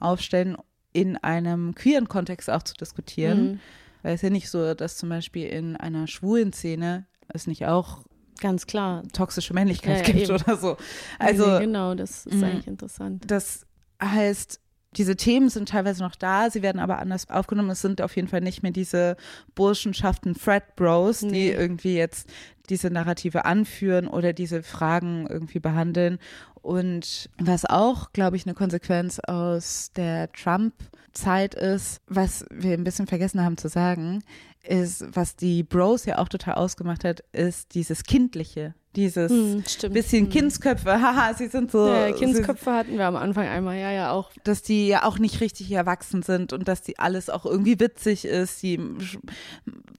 [SPEAKER 1] aufstellen, in einem queeren Kontext auch zu diskutieren.
[SPEAKER 2] Mhm.
[SPEAKER 1] Weil es ja nicht so, dass zum Beispiel in einer schwulen Szene es nicht auch
[SPEAKER 2] Ganz klar.
[SPEAKER 1] toxische Männlichkeit
[SPEAKER 2] Ja, ja,
[SPEAKER 1] gibt
[SPEAKER 2] eben.
[SPEAKER 1] oder so. Also
[SPEAKER 2] nee, genau, das ist
[SPEAKER 1] mh.
[SPEAKER 2] eigentlich interessant.
[SPEAKER 1] das heißt, diese Themen sind teilweise noch da, sie werden aber anders aufgenommen. Es sind auf jeden Fall nicht mehr diese Burschenschaften Fred Bros, die
[SPEAKER 2] Nee.
[SPEAKER 1] irgendwie jetzt diese Narrative anführen oder diese Fragen irgendwie behandeln. Und was auch, glaube ich, eine Konsequenz aus der Trump-Zeit ist, was wir ein bisschen vergessen haben zu sagen, ist, was die Bros ja auch total ausgemacht hat, ist dieses Kindliche. Dieses
[SPEAKER 2] Hm,
[SPEAKER 1] bisschen
[SPEAKER 2] Hm.
[SPEAKER 1] Kindsköpfe, haha, sie sind so.
[SPEAKER 2] ja,
[SPEAKER 1] sie-
[SPEAKER 2] Kindsköpfe hatten wir am Anfang einmal, ja, ja, auch.
[SPEAKER 1] dass die ja auch nicht richtig erwachsen sind und dass die alles auch irgendwie witzig ist. Die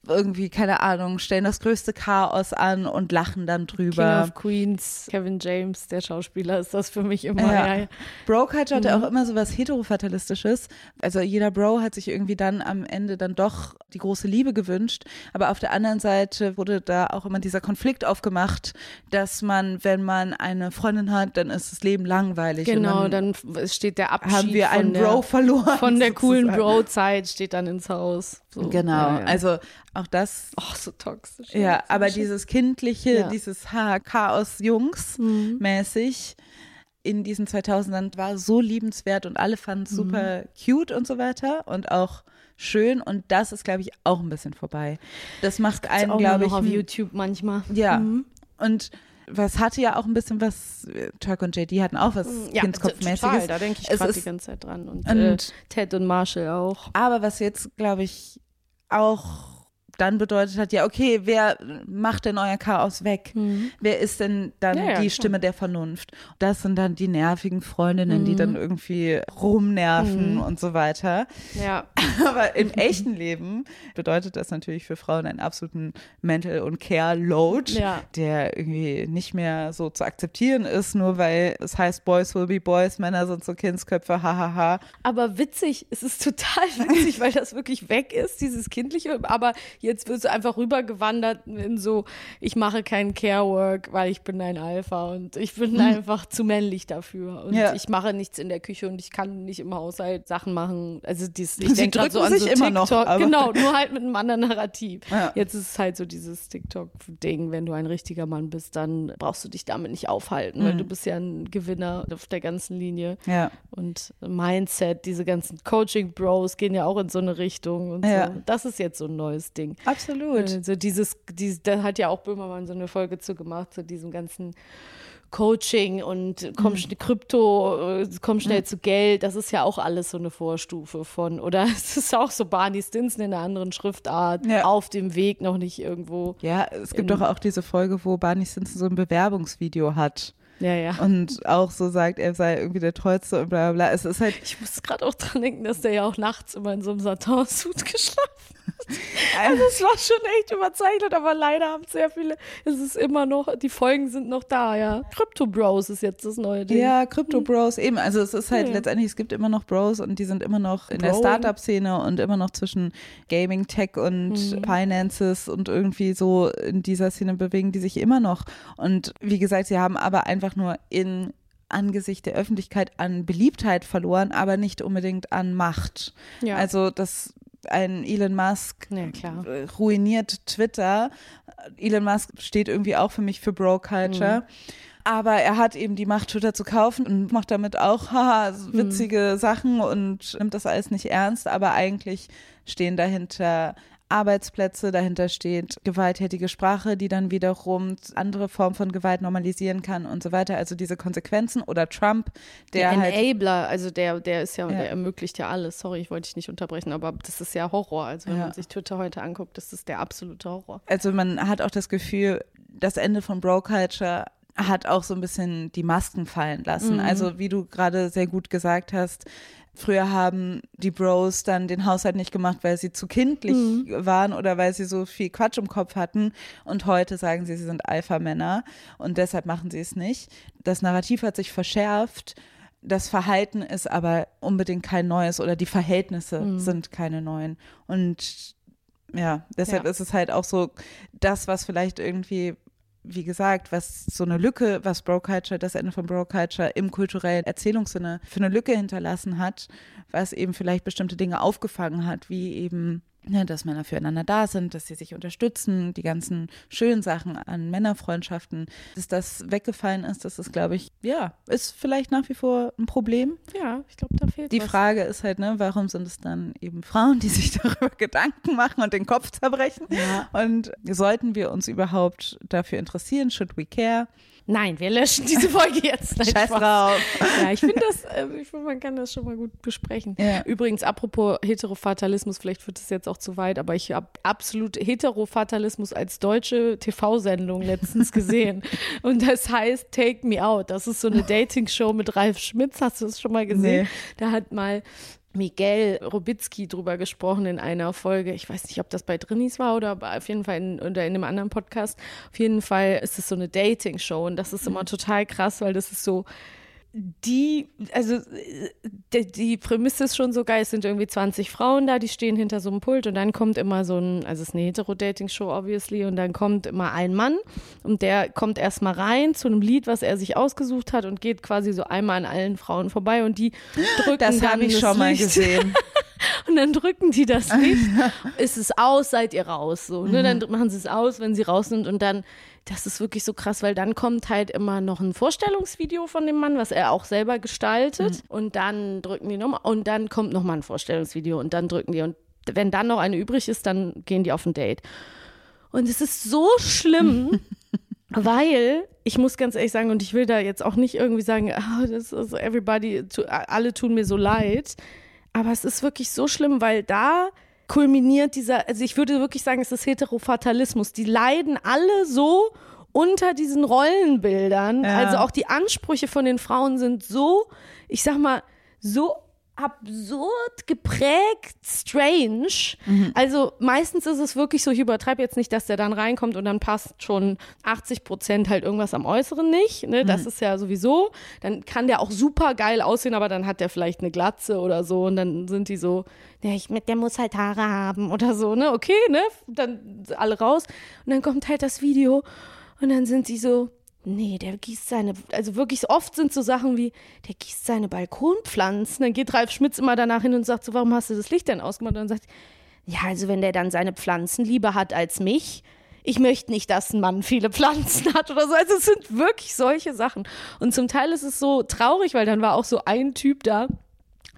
[SPEAKER 1] irgendwie, keine Ahnung, stellen das größte Chaos an und lachen dann
[SPEAKER 2] King
[SPEAKER 1] drüber.
[SPEAKER 2] of Queens, Kevin James, der Schauspieler, ist das für mich immer.
[SPEAKER 1] Ja.
[SPEAKER 2] Ja. Ja.
[SPEAKER 1] Bro Culture hatte
[SPEAKER 2] Mhm.
[SPEAKER 1] auch immer so was heterofatalistisches. Also jeder Bro hat sich irgendwie dann am Ende dann doch die große Liebe gewünscht. Aber auf der anderen Seite wurde da auch immer dieser Konflikt aufgemacht, dass man, wenn man eine Freundin hat, dann ist das Leben langweilig.
[SPEAKER 2] Genau, dann f- steht der Abschied
[SPEAKER 1] haben wir einen
[SPEAKER 2] der,
[SPEAKER 1] Bro verloren.
[SPEAKER 2] Von der coolen. Bro-Zeit steht dann ins Haus. So,
[SPEAKER 1] Genau,
[SPEAKER 2] ja,
[SPEAKER 1] also auch das
[SPEAKER 2] Ach, so toxisch.
[SPEAKER 1] Ja,
[SPEAKER 2] so
[SPEAKER 1] aber
[SPEAKER 2] schlimm.
[SPEAKER 1] dieses kindliche, dieses ha Chaos Jungs
[SPEAKER 2] Mhm.
[SPEAKER 1] In diesen 2000ern war so liebenswert und alle fanden es
[SPEAKER 2] Mhm.
[SPEAKER 1] super cute und so weiter und auch schön und das ist glaube ich auch ein bisschen vorbei. Das macht
[SPEAKER 2] Gibt's
[SPEAKER 1] einen glaube ich
[SPEAKER 2] auf YouTube manchmal.
[SPEAKER 1] ja.
[SPEAKER 2] Mhm.
[SPEAKER 1] Und was hatte ja auch ein bisschen was Turk und JD hatten auch was
[SPEAKER 2] Ja,
[SPEAKER 1] Kindskopfmäßiges.
[SPEAKER 2] total, da denke ich gerade die ganze Zeit dran. Und,
[SPEAKER 1] Und-
[SPEAKER 2] äh, Ted und Marshall auch.
[SPEAKER 1] Aber was jetzt, glaube ich, auch dann bedeutet hat, ja, okay, wer macht denn euer Chaos weg? Wer ist denn dann
[SPEAKER 2] Mhm. Ja, ja,
[SPEAKER 1] die
[SPEAKER 2] klar.
[SPEAKER 1] Stimme der Vernunft? Das sind dann die nervigen Freundinnen, die
[SPEAKER 2] Mhm.
[SPEAKER 1] dann irgendwie rumnerven
[SPEAKER 2] Mhm.
[SPEAKER 1] und so weiter.
[SPEAKER 2] Ja.
[SPEAKER 1] Aber im echten Leben bedeutet das natürlich für Frauen einen absoluten Mental- und Care-Load,
[SPEAKER 2] Ja.
[SPEAKER 1] der irgendwie nicht mehr so zu akzeptieren ist, nur weil es heißt, Boys will be Boys, Männer sind so Kindsköpfe, hahaha.
[SPEAKER 2] Aber witzig, es ist total witzig, weil das wirklich weg ist, dieses Kindliche. Aber jetzt wird es einfach rübergewandert in so, ich mache kein Care-Work, weil ich bin ein Alpha und ich bin einfach zu männlich dafür. Und
[SPEAKER 1] Ja.
[SPEAKER 2] ich mache nichts in der Küche und ich kann nicht im Haushalt Sachen machen. Also dies, ich denke gerade so an
[SPEAKER 1] sich
[SPEAKER 2] so
[SPEAKER 1] immer
[SPEAKER 2] TikTok.
[SPEAKER 1] noch,
[SPEAKER 2] genau, nur halt mit einem anderen Narrativ.
[SPEAKER 1] Ja.
[SPEAKER 2] Jetzt ist es halt so dieses TikTok-Ding, wenn du ein richtiger Mann bist, dann brauchst du dich damit nicht aufhalten, weil
[SPEAKER 1] Mhm.
[SPEAKER 2] du bist ja ein Gewinner auf der ganzen Linie.
[SPEAKER 1] Ja.
[SPEAKER 2] Und Mindset, diese ganzen Coaching-Bros gehen ja auch in so eine Richtung und
[SPEAKER 1] Ja.
[SPEAKER 2] so. Das ist jetzt so ein neues Ding.
[SPEAKER 1] Absolut.
[SPEAKER 2] Also dieses, dieses, da hat ja auch Böhmermann so eine Folge zu gemacht, zu diesem ganzen Coaching und komm,
[SPEAKER 1] Mhm.
[SPEAKER 2] schnell- Krypto, äh, komm schnell zu Geld, das ist ja auch alles so eine Vorstufe von, oder es ist auch so Barney Stinson in einer anderen Schriftart,
[SPEAKER 1] Ja.
[SPEAKER 2] auf dem Weg noch nicht irgendwo.
[SPEAKER 1] Ja, es gibt doch auch diese Folge, wo Barney Stinson so ein Bewerbungsvideo hat.
[SPEAKER 2] Ja, ja.
[SPEAKER 1] Und auch so sagt, er sei irgendwie der Tollste und bla bla bla. Es ist halt.
[SPEAKER 2] Ich muss gerade auch dran denken, dass der ja auch nachts immer in so einem Satin-Suit geschlafen also es war schon echt überzeichnet, aber leider haben sehr viele, es ist immer noch, die Folgen sind noch da, ja. Crypto Bros ist jetzt das neue Ding.
[SPEAKER 1] Ja, Crypto Bros eben. Also es ist halt
[SPEAKER 2] Ja.
[SPEAKER 1] letztendlich, es gibt immer noch Bros und die sind immer noch in der
[SPEAKER 2] Broing.
[SPEAKER 1] Startup-Szene und immer noch zwischen Gaming, Tech und
[SPEAKER 2] Mhm.
[SPEAKER 1] Finances und irgendwie so in dieser Szene bewegen die sich immer noch. Und wie gesagt, sie haben aber einfach nur in Angesicht der Öffentlichkeit an Beliebtheit verloren, aber nicht unbedingt an Macht.
[SPEAKER 2] Ja.
[SPEAKER 1] Also das ein Elon Musk
[SPEAKER 2] Ja,
[SPEAKER 1] ruiniert Twitter. Elon Musk steht irgendwie auch für mich für Bro Culture.
[SPEAKER 2] Mhm.
[SPEAKER 1] Aber er hat eben die Macht, Twitter zu kaufen und macht damit auch haha, so
[SPEAKER 2] Mhm.
[SPEAKER 1] witzige Sachen und nimmt das alles nicht ernst. Aber eigentlich stehen dahinter Arbeitsplätze, dahinter steht gewalttätige Sprache, die dann wiederum andere Formen von Gewalt normalisieren kann und so weiter. Also diese Konsequenzen oder Trump, der,
[SPEAKER 2] Der,
[SPEAKER 1] halt
[SPEAKER 2] Enabler, also der, der ist ja,
[SPEAKER 1] Ja.
[SPEAKER 2] der ermöglicht ja alles. Sorry, ich wollte dich nicht unterbrechen, aber das ist ja Horror. Also wenn
[SPEAKER 1] Ja.
[SPEAKER 2] man sich Twitter heute anguckt, das ist der absolute Horror.
[SPEAKER 1] also man hat auch das Gefühl, das Ende von Bro Culture hat auch so ein bisschen die Masken fallen lassen.
[SPEAKER 2] Mhm.
[SPEAKER 1] Also wie du gerade sehr gut gesagt hast, früher haben die Bros dann den Haushalt nicht gemacht, weil sie zu kindlich
[SPEAKER 2] Mhm.
[SPEAKER 1] waren oder weil sie so viel Quatsch im Kopf hatten. Und heute sagen sie, sie sind Alpha-Männer und deshalb machen sie es nicht. Das Narrativ hat sich verschärft. Das Verhalten ist aber unbedingt kein neues oder die Verhältnisse
[SPEAKER 2] Mhm.
[SPEAKER 1] sind keine neuen. Und ja, deshalb
[SPEAKER 2] Ja.
[SPEAKER 1] ist es halt auch so das, was vielleicht irgendwie, wie gesagt, was so eine Lücke, was Bro Culture, das Ende von Bro Culture im kulturellen Erzählungssinne für eine Lücke hinterlassen hat, was eben vielleicht bestimmte Dinge aufgefangen hat, wie eben ne, dass Männer füreinander da sind, dass sie sich unterstützen, die ganzen schönen Sachen an Männerfreundschaften, dass das weggefallen ist, das ist, glaube ich, ja, ist vielleicht nach wie vor ein Problem.
[SPEAKER 2] Ja, ich glaube, da fehlt
[SPEAKER 1] Die
[SPEAKER 2] was.
[SPEAKER 1] Frage ist halt, ne, warum sind es dann eben Frauen, die sich darüber Gedanken machen und den Kopf zerbrechen? Und sollten wir uns überhaupt dafür interessieren? Should we care?
[SPEAKER 2] Nein, wir löschen diese Folge jetzt. Nein,
[SPEAKER 1] Scheiß
[SPEAKER 2] Spaß.
[SPEAKER 1] drauf.
[SPEAKER 2] Ja, ich finde das, äh, ich finde, man kann das schon mal gut besprechen.
[SPEAKER 1] Ja.
[SPEAKER 2] Übrigens, apropos Heterofatalismus, vielleicht wird es jetzt auch zu weit, aber ich habe absolut Heterofatalismus als deutsche TV-Sendung letztens gesehen. Und das heißt Take Me Out. Das ist so eine Dating-Show mit Ralf Schmitz. Hast du das schon mal gesehen?
[SPEAKER 1] Nee.
[SPEAKER 2] Da hat mal Miguel Robitzky drüber gesprochen in einer Folge. Ich weiß nicht, ob das bei Drinis war oder auf jeden Fall in, oder in einem anderen Podcast. Auf jeden Fall ist es so eine Dating-Show und das ist immer total krass, weil das ist so die, also äh, die, die Prämisse ist schon so geil, es sind irgendwie 20 Frauen da, die stehen hinter so einem Pult und dann kommt immer so ein, also es ist eine Hetero-Dating-Show obviously und dann kommt immer ein Mann und der kommt erstmal rein zu einem Lied, was er sich ausgesucht hat und geht quasi so einmal an allen Frauen vorbei und die drücken
[SPEAKER 1] Das habe ich schon mal
[SPEAKER 2] Licht.
[SPEAKER 1] gesehen.
[SPEAKER 2] Und dann drücken die das Licht. ist es aus, seid ihr raus. So, ne? Dann
[SPEAKER 1] Mhm.
[SPEAKER 2] machen sie es aus, wenn sie raus sind. Und dann, das ist wirklich so krass, weil dann kommt halt immer noch ein Vorstellungsvideo von dem Mann, was er auch selber gestaltet. Und dann drücken die nochmal. Und dann kommt nochmal ein Vorstellungsvideo. Und dann drücken die. Und wenn dann noch eine übrig ist, dann gehen die auf ein Date. Und es ist so schlimm, weil ich muss ganz ehrlich sagen, und ich will da jetzt auch nicht irgendwie sagen, ah, das ist everybody, alle tun mir so leid. Aber es ist wirklich so schlimm, weil da kulminiert dieser, also ich würde wirklich sagen, es ist Heterofatalismus. Die leiden alle so unter diesen Rollenbildern.
[SPEAKER 1] Ja.
[SPEAKER 2] Also auch die Ansprüche von den Frauen sind so, ich sag mal, so absurd geprägt, strange. Also meistens ist es wirklich so, ich übertreibe jetzt nicht, dass der dann reinkommt und dann passt schon 80 Prozent halt irgendwas am Äußeren nicht. Ne? Das
[SPEAKER 1] Mhm.
[SPEAKER 2] ist ja sowieso. Dann kann der auch super geil aussehen, aber dann hat der vielleicht eine Glatze oder so und dann sind die so, ja, ich, der muss halt Haare haben oder so, ne? Okay, ne? Dann alle raus. Und dann kommt halt das Video und dann sind sie so, Nee, der gießt seine, also wirklich oft sind so Sachen wie, der gießt seine Balkonpflanzen. Dann geht Ralf Schmitz immer danach hin und sagt so, warum hast du das Licht denn ausgemacht? Und dann sagt, ja, also wenn der dann seine Pflanzen lieber hat als mich, ich möchte nicht, dass ein Mann viele Pflanzen hat oder so. Also es sind wirklich solche Sachen. Und zum Teil ist es so traurig, weil dann war auch so ein Typ da,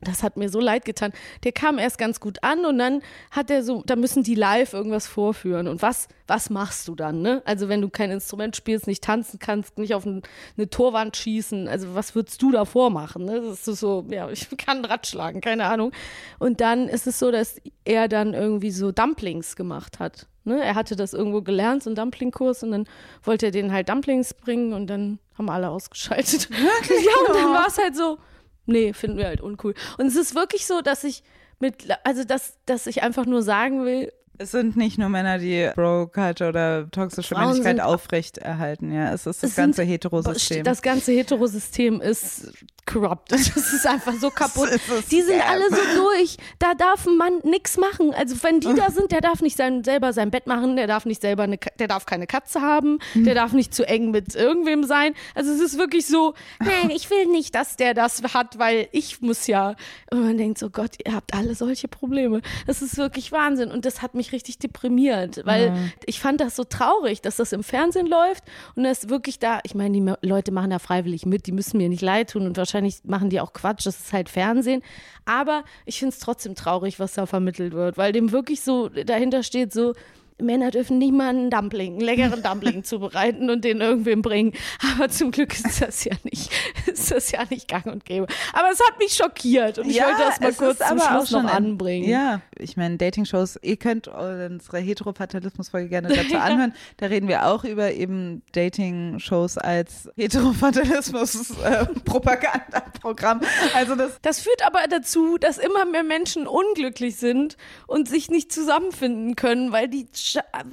[SPEAKER 2] Das hat mir so leid getan. Der kam erst ganz gut an und dann hat er so, da müssen die live irgendwas vorführen. Und was, was machst du dann, ne? Also wenn du kein Instrument spielst, nicht tanzen kannst, nicht auf ein, eine Torwand schießen, also was würdest du da vormachen, ne? Das ist so, ja, ich kann ein Rad schlagen, keine Ahnung. Und dann ist es so, dass er dann irgendwie so Dumplings gemacht hat. Ne? Er hatte das irgendwo gelernt, so einen Dumplingkurs, und dann wollte er denen halt Dumplings bringen und dann haben alle ausgeschaltet. Wirklich? Ja, und dann war es halt so, nee, finden wir halt uncool. Und es ist wirklich so, dass ich mit, also dass, dass ich einfach nur sagen will,
[SPEAKER 1] Es sind nicht nur Männer, die Bro-Culture oder toxische
[SPEAKER 2] Frauen
[SPEAKER 1] Männlichkeit aufrechterhalten, ja. Es ist das
[SPEAKER 2] Es
[SPEAKER 1] ganze Heterosystem.
[SPEAKER 2] Das ganze Heterosystem ist corrupt. Das ist einfach so kaputt. Die sind alle so durch. Da darf ein Mann nichts machen. Also wenn die da sind, der darf nicht sein, selber sein Bett machen, der darf nicht selber eine, der darf keine Katze haben, der darf nicht zu eng mit irgendwem sein. Also es ist wirklich so, nein, ich will nicht, dass der das hat, weil ich muss ja. Und man denkt so, Gott, ihr habt alle solche Probleme. Das ist wirklich Wahnsinn. Und das hat mich richtig deprimiert, weil
[SPEAKER 1] Mhm.
[SPEAKER 2] ich fand das so traurig, dass das im Fernsehen läuft und das wirklich da, ich meine, die Leute machen da freiwillig mit, die müssen mir nicht leid tun und wahrscheinlich machen die auch Quatsch, das ist halt Fernsehen. Aber ich finde es trotzdem traurig, was da vermittelt wird, weil dem wirklich so dahinter steht, so, Männer dürfen einen Dumpling, einen leckeren Dumpling zubereiten und den irgendwem bringen. Aber zum Glück ist das ja nicht, ist das ja nicht gang und gäbe. Aber es hat mich schockiert und ich wollte das mal kurz zum Schluss noch
[SPEAKER 1] ein-
[SPEAKER 2] anbringen.
[SPEAKER 1] Ja, ich meine, Dating-Shows, ihr könnt unsere Heterofatalismus-Folge gerne dazu anhören. Da reden wir auch über eben Dating-Shows als Heterofatalismus-Propagandaprogramm. also das
[SPEAKER 2] Das führt aber dazu, dass immer mehr Menschen unglücklich sind und sich nicht zusammenfinden können, weil die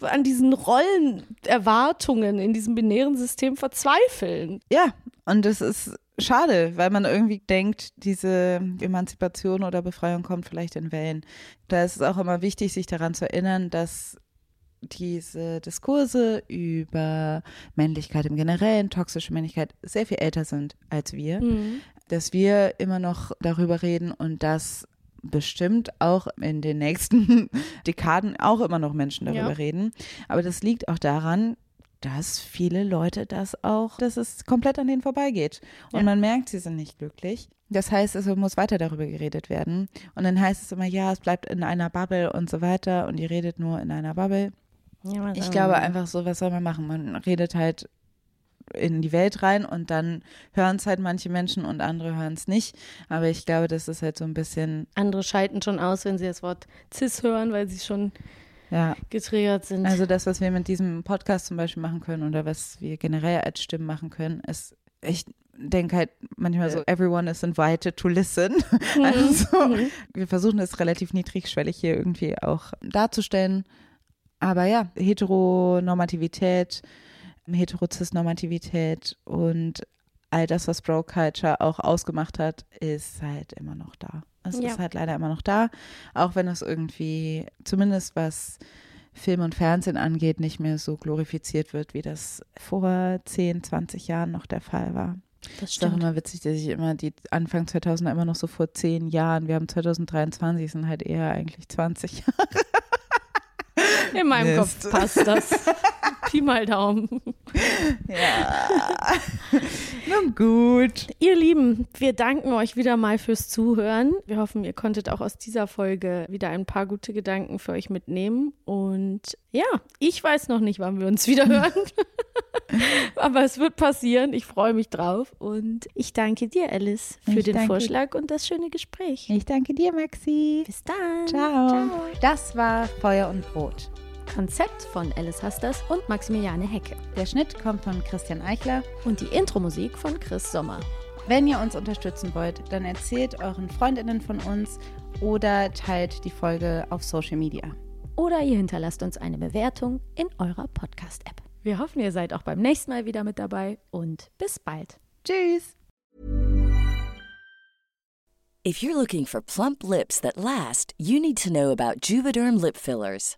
[SPEAKER 2] an diesen Rollenerwartungen in diesem binären System verzweifeln.
[SPEAKER 1] Ja, und es ist schade, weil man irgendwie denkt, diese Emanzipation oder Befreiung kommt vielleicht in Wellen. Da ist es auch immer wichtig, sich daran zu erinnern, dass diese Diskurse über Männlichkeit im Generellen, toxische Männlichkeit sehr viel älter sind als wir, dass wir immer noch darüber reden und dass bestimmt auch in den nächsten Dekaden auch immer noch Menschen darüber
[SPEAKER 2] Ja.
[SPEAKER 1] reden. Aber das liegt auch daran, dass viele Leute das auch, dass es komplett an denen vorbeigeht. Und
[SPEAKER 2] Ja.
[SPEAKER 1] man merkt, sie sind nicht glücklich. Das heißt, es muss weiter darüber geredet werden. Und dann heißt es immer, ja, es bleibt in einer Bubble und so weiter. Und ihr redet nur in einer Bubble. Ich glaube einfach so, was soll man machen? Man redet halt in die Welt rein und dann hören es halt manche Menschen und andere hören es nicht. Aber ich glaube, das ist halt so ein bisschen,
[SPEAKER 2] Andere schalten schon aus, wenn sie das Wort cis hören, weil sie schon
[SPEAKER 1] ja,
[SPEAKER 2] getriggert sind.
[SPEAKER 1] Also das, was wir mit diesem Podcast zum Beispiel machen können oder was wir generell als Stimmen machen können, ist, ich denke halt manchmal so, everyone is invited to listen. Also wir versuchen es relativ niedrigschwellig hier irgendwie auch darzustellen. Aber ja, Heteronormativität, Heterozis-Normativität und all das, was Bro Culture auch ausgemacht hat, ist halt immer noch da. Es
[SPEAKER 2] Ja.
[SPEAKER 1] ist halt leider immer noch da, auch wenn es irgendwie, zumindest was Film und Fernsehen angeht, nicht mehr so glorifiziert wird, wie das vor 10, 20 Jahren noch der Fall war.
[SPEAKER 2] das
[SPEAKER 1] ist doch
[SPEAKER 2] stimmt.
[SPEAKER 1] immer witzig, dass ich immer die Anfang 2000er immer noch so vor 10 Jahren, wir haben 2023, sind halt eher eigentlich 20 Jahre.
[SPEAKER 2] In meinem
[SPEAKER 1] Mist.
[SPEAKER 2] Kopf passt das. Pi mal Daumen.
[SPEAKER 1] Ja. Nun gut.
[SPEAKER 2] Ihr Lieben, wir danken euch wieder mal fürs Zuhören. Wir hoffen, ihr konntet auch aus dieser Folge wieder ein paar gute Gedanken für euch mitnehmen. Und ja, ich weiß noch nicht, wann wir uns wieder hören. Aber es wird passieren. Ich freue mich drauf. Und ich danke dir, Alice, für
[SPEAKER 1] Ich
[SPEAKER 2] den
[SPEAKER 1] danke-
[SPEAKER 2] Vorschlag und das schöne Gespräch.
[SPEAKER 1] Ich danke dir, Maxi.
[SPEAKER 2] Bis dann.
[SPEAKER 1] Ciao. Das war Feuer und Brot.
[SPEAKER 2] Konzept von Alice Hasters und Maximiliane Hecke.
[SPEAKER 1] Der Schnitt kommt von Christian Eichler.
[SPEAKER 2] Und die Intro-Musik von Chris Sommer.
[SPEAKER 1] Wenn ihr uns unterstützen wollt, dann erzählt euren Freundinnen von uns oder teilt die Folge auf Social Media.
[SPEAKER 2] Oder ihr hinterlasst uns eine Bewertung in eurer Podcast-App. Wir hoffen, ihr seid auch beim nächsten Mal wieder mit dabei und bis bald.
[SPEAKER 1] Tschüss.
[SPEAKER 12] If you're looking for plump lips that last, you need to know about Juvederm lip fillers.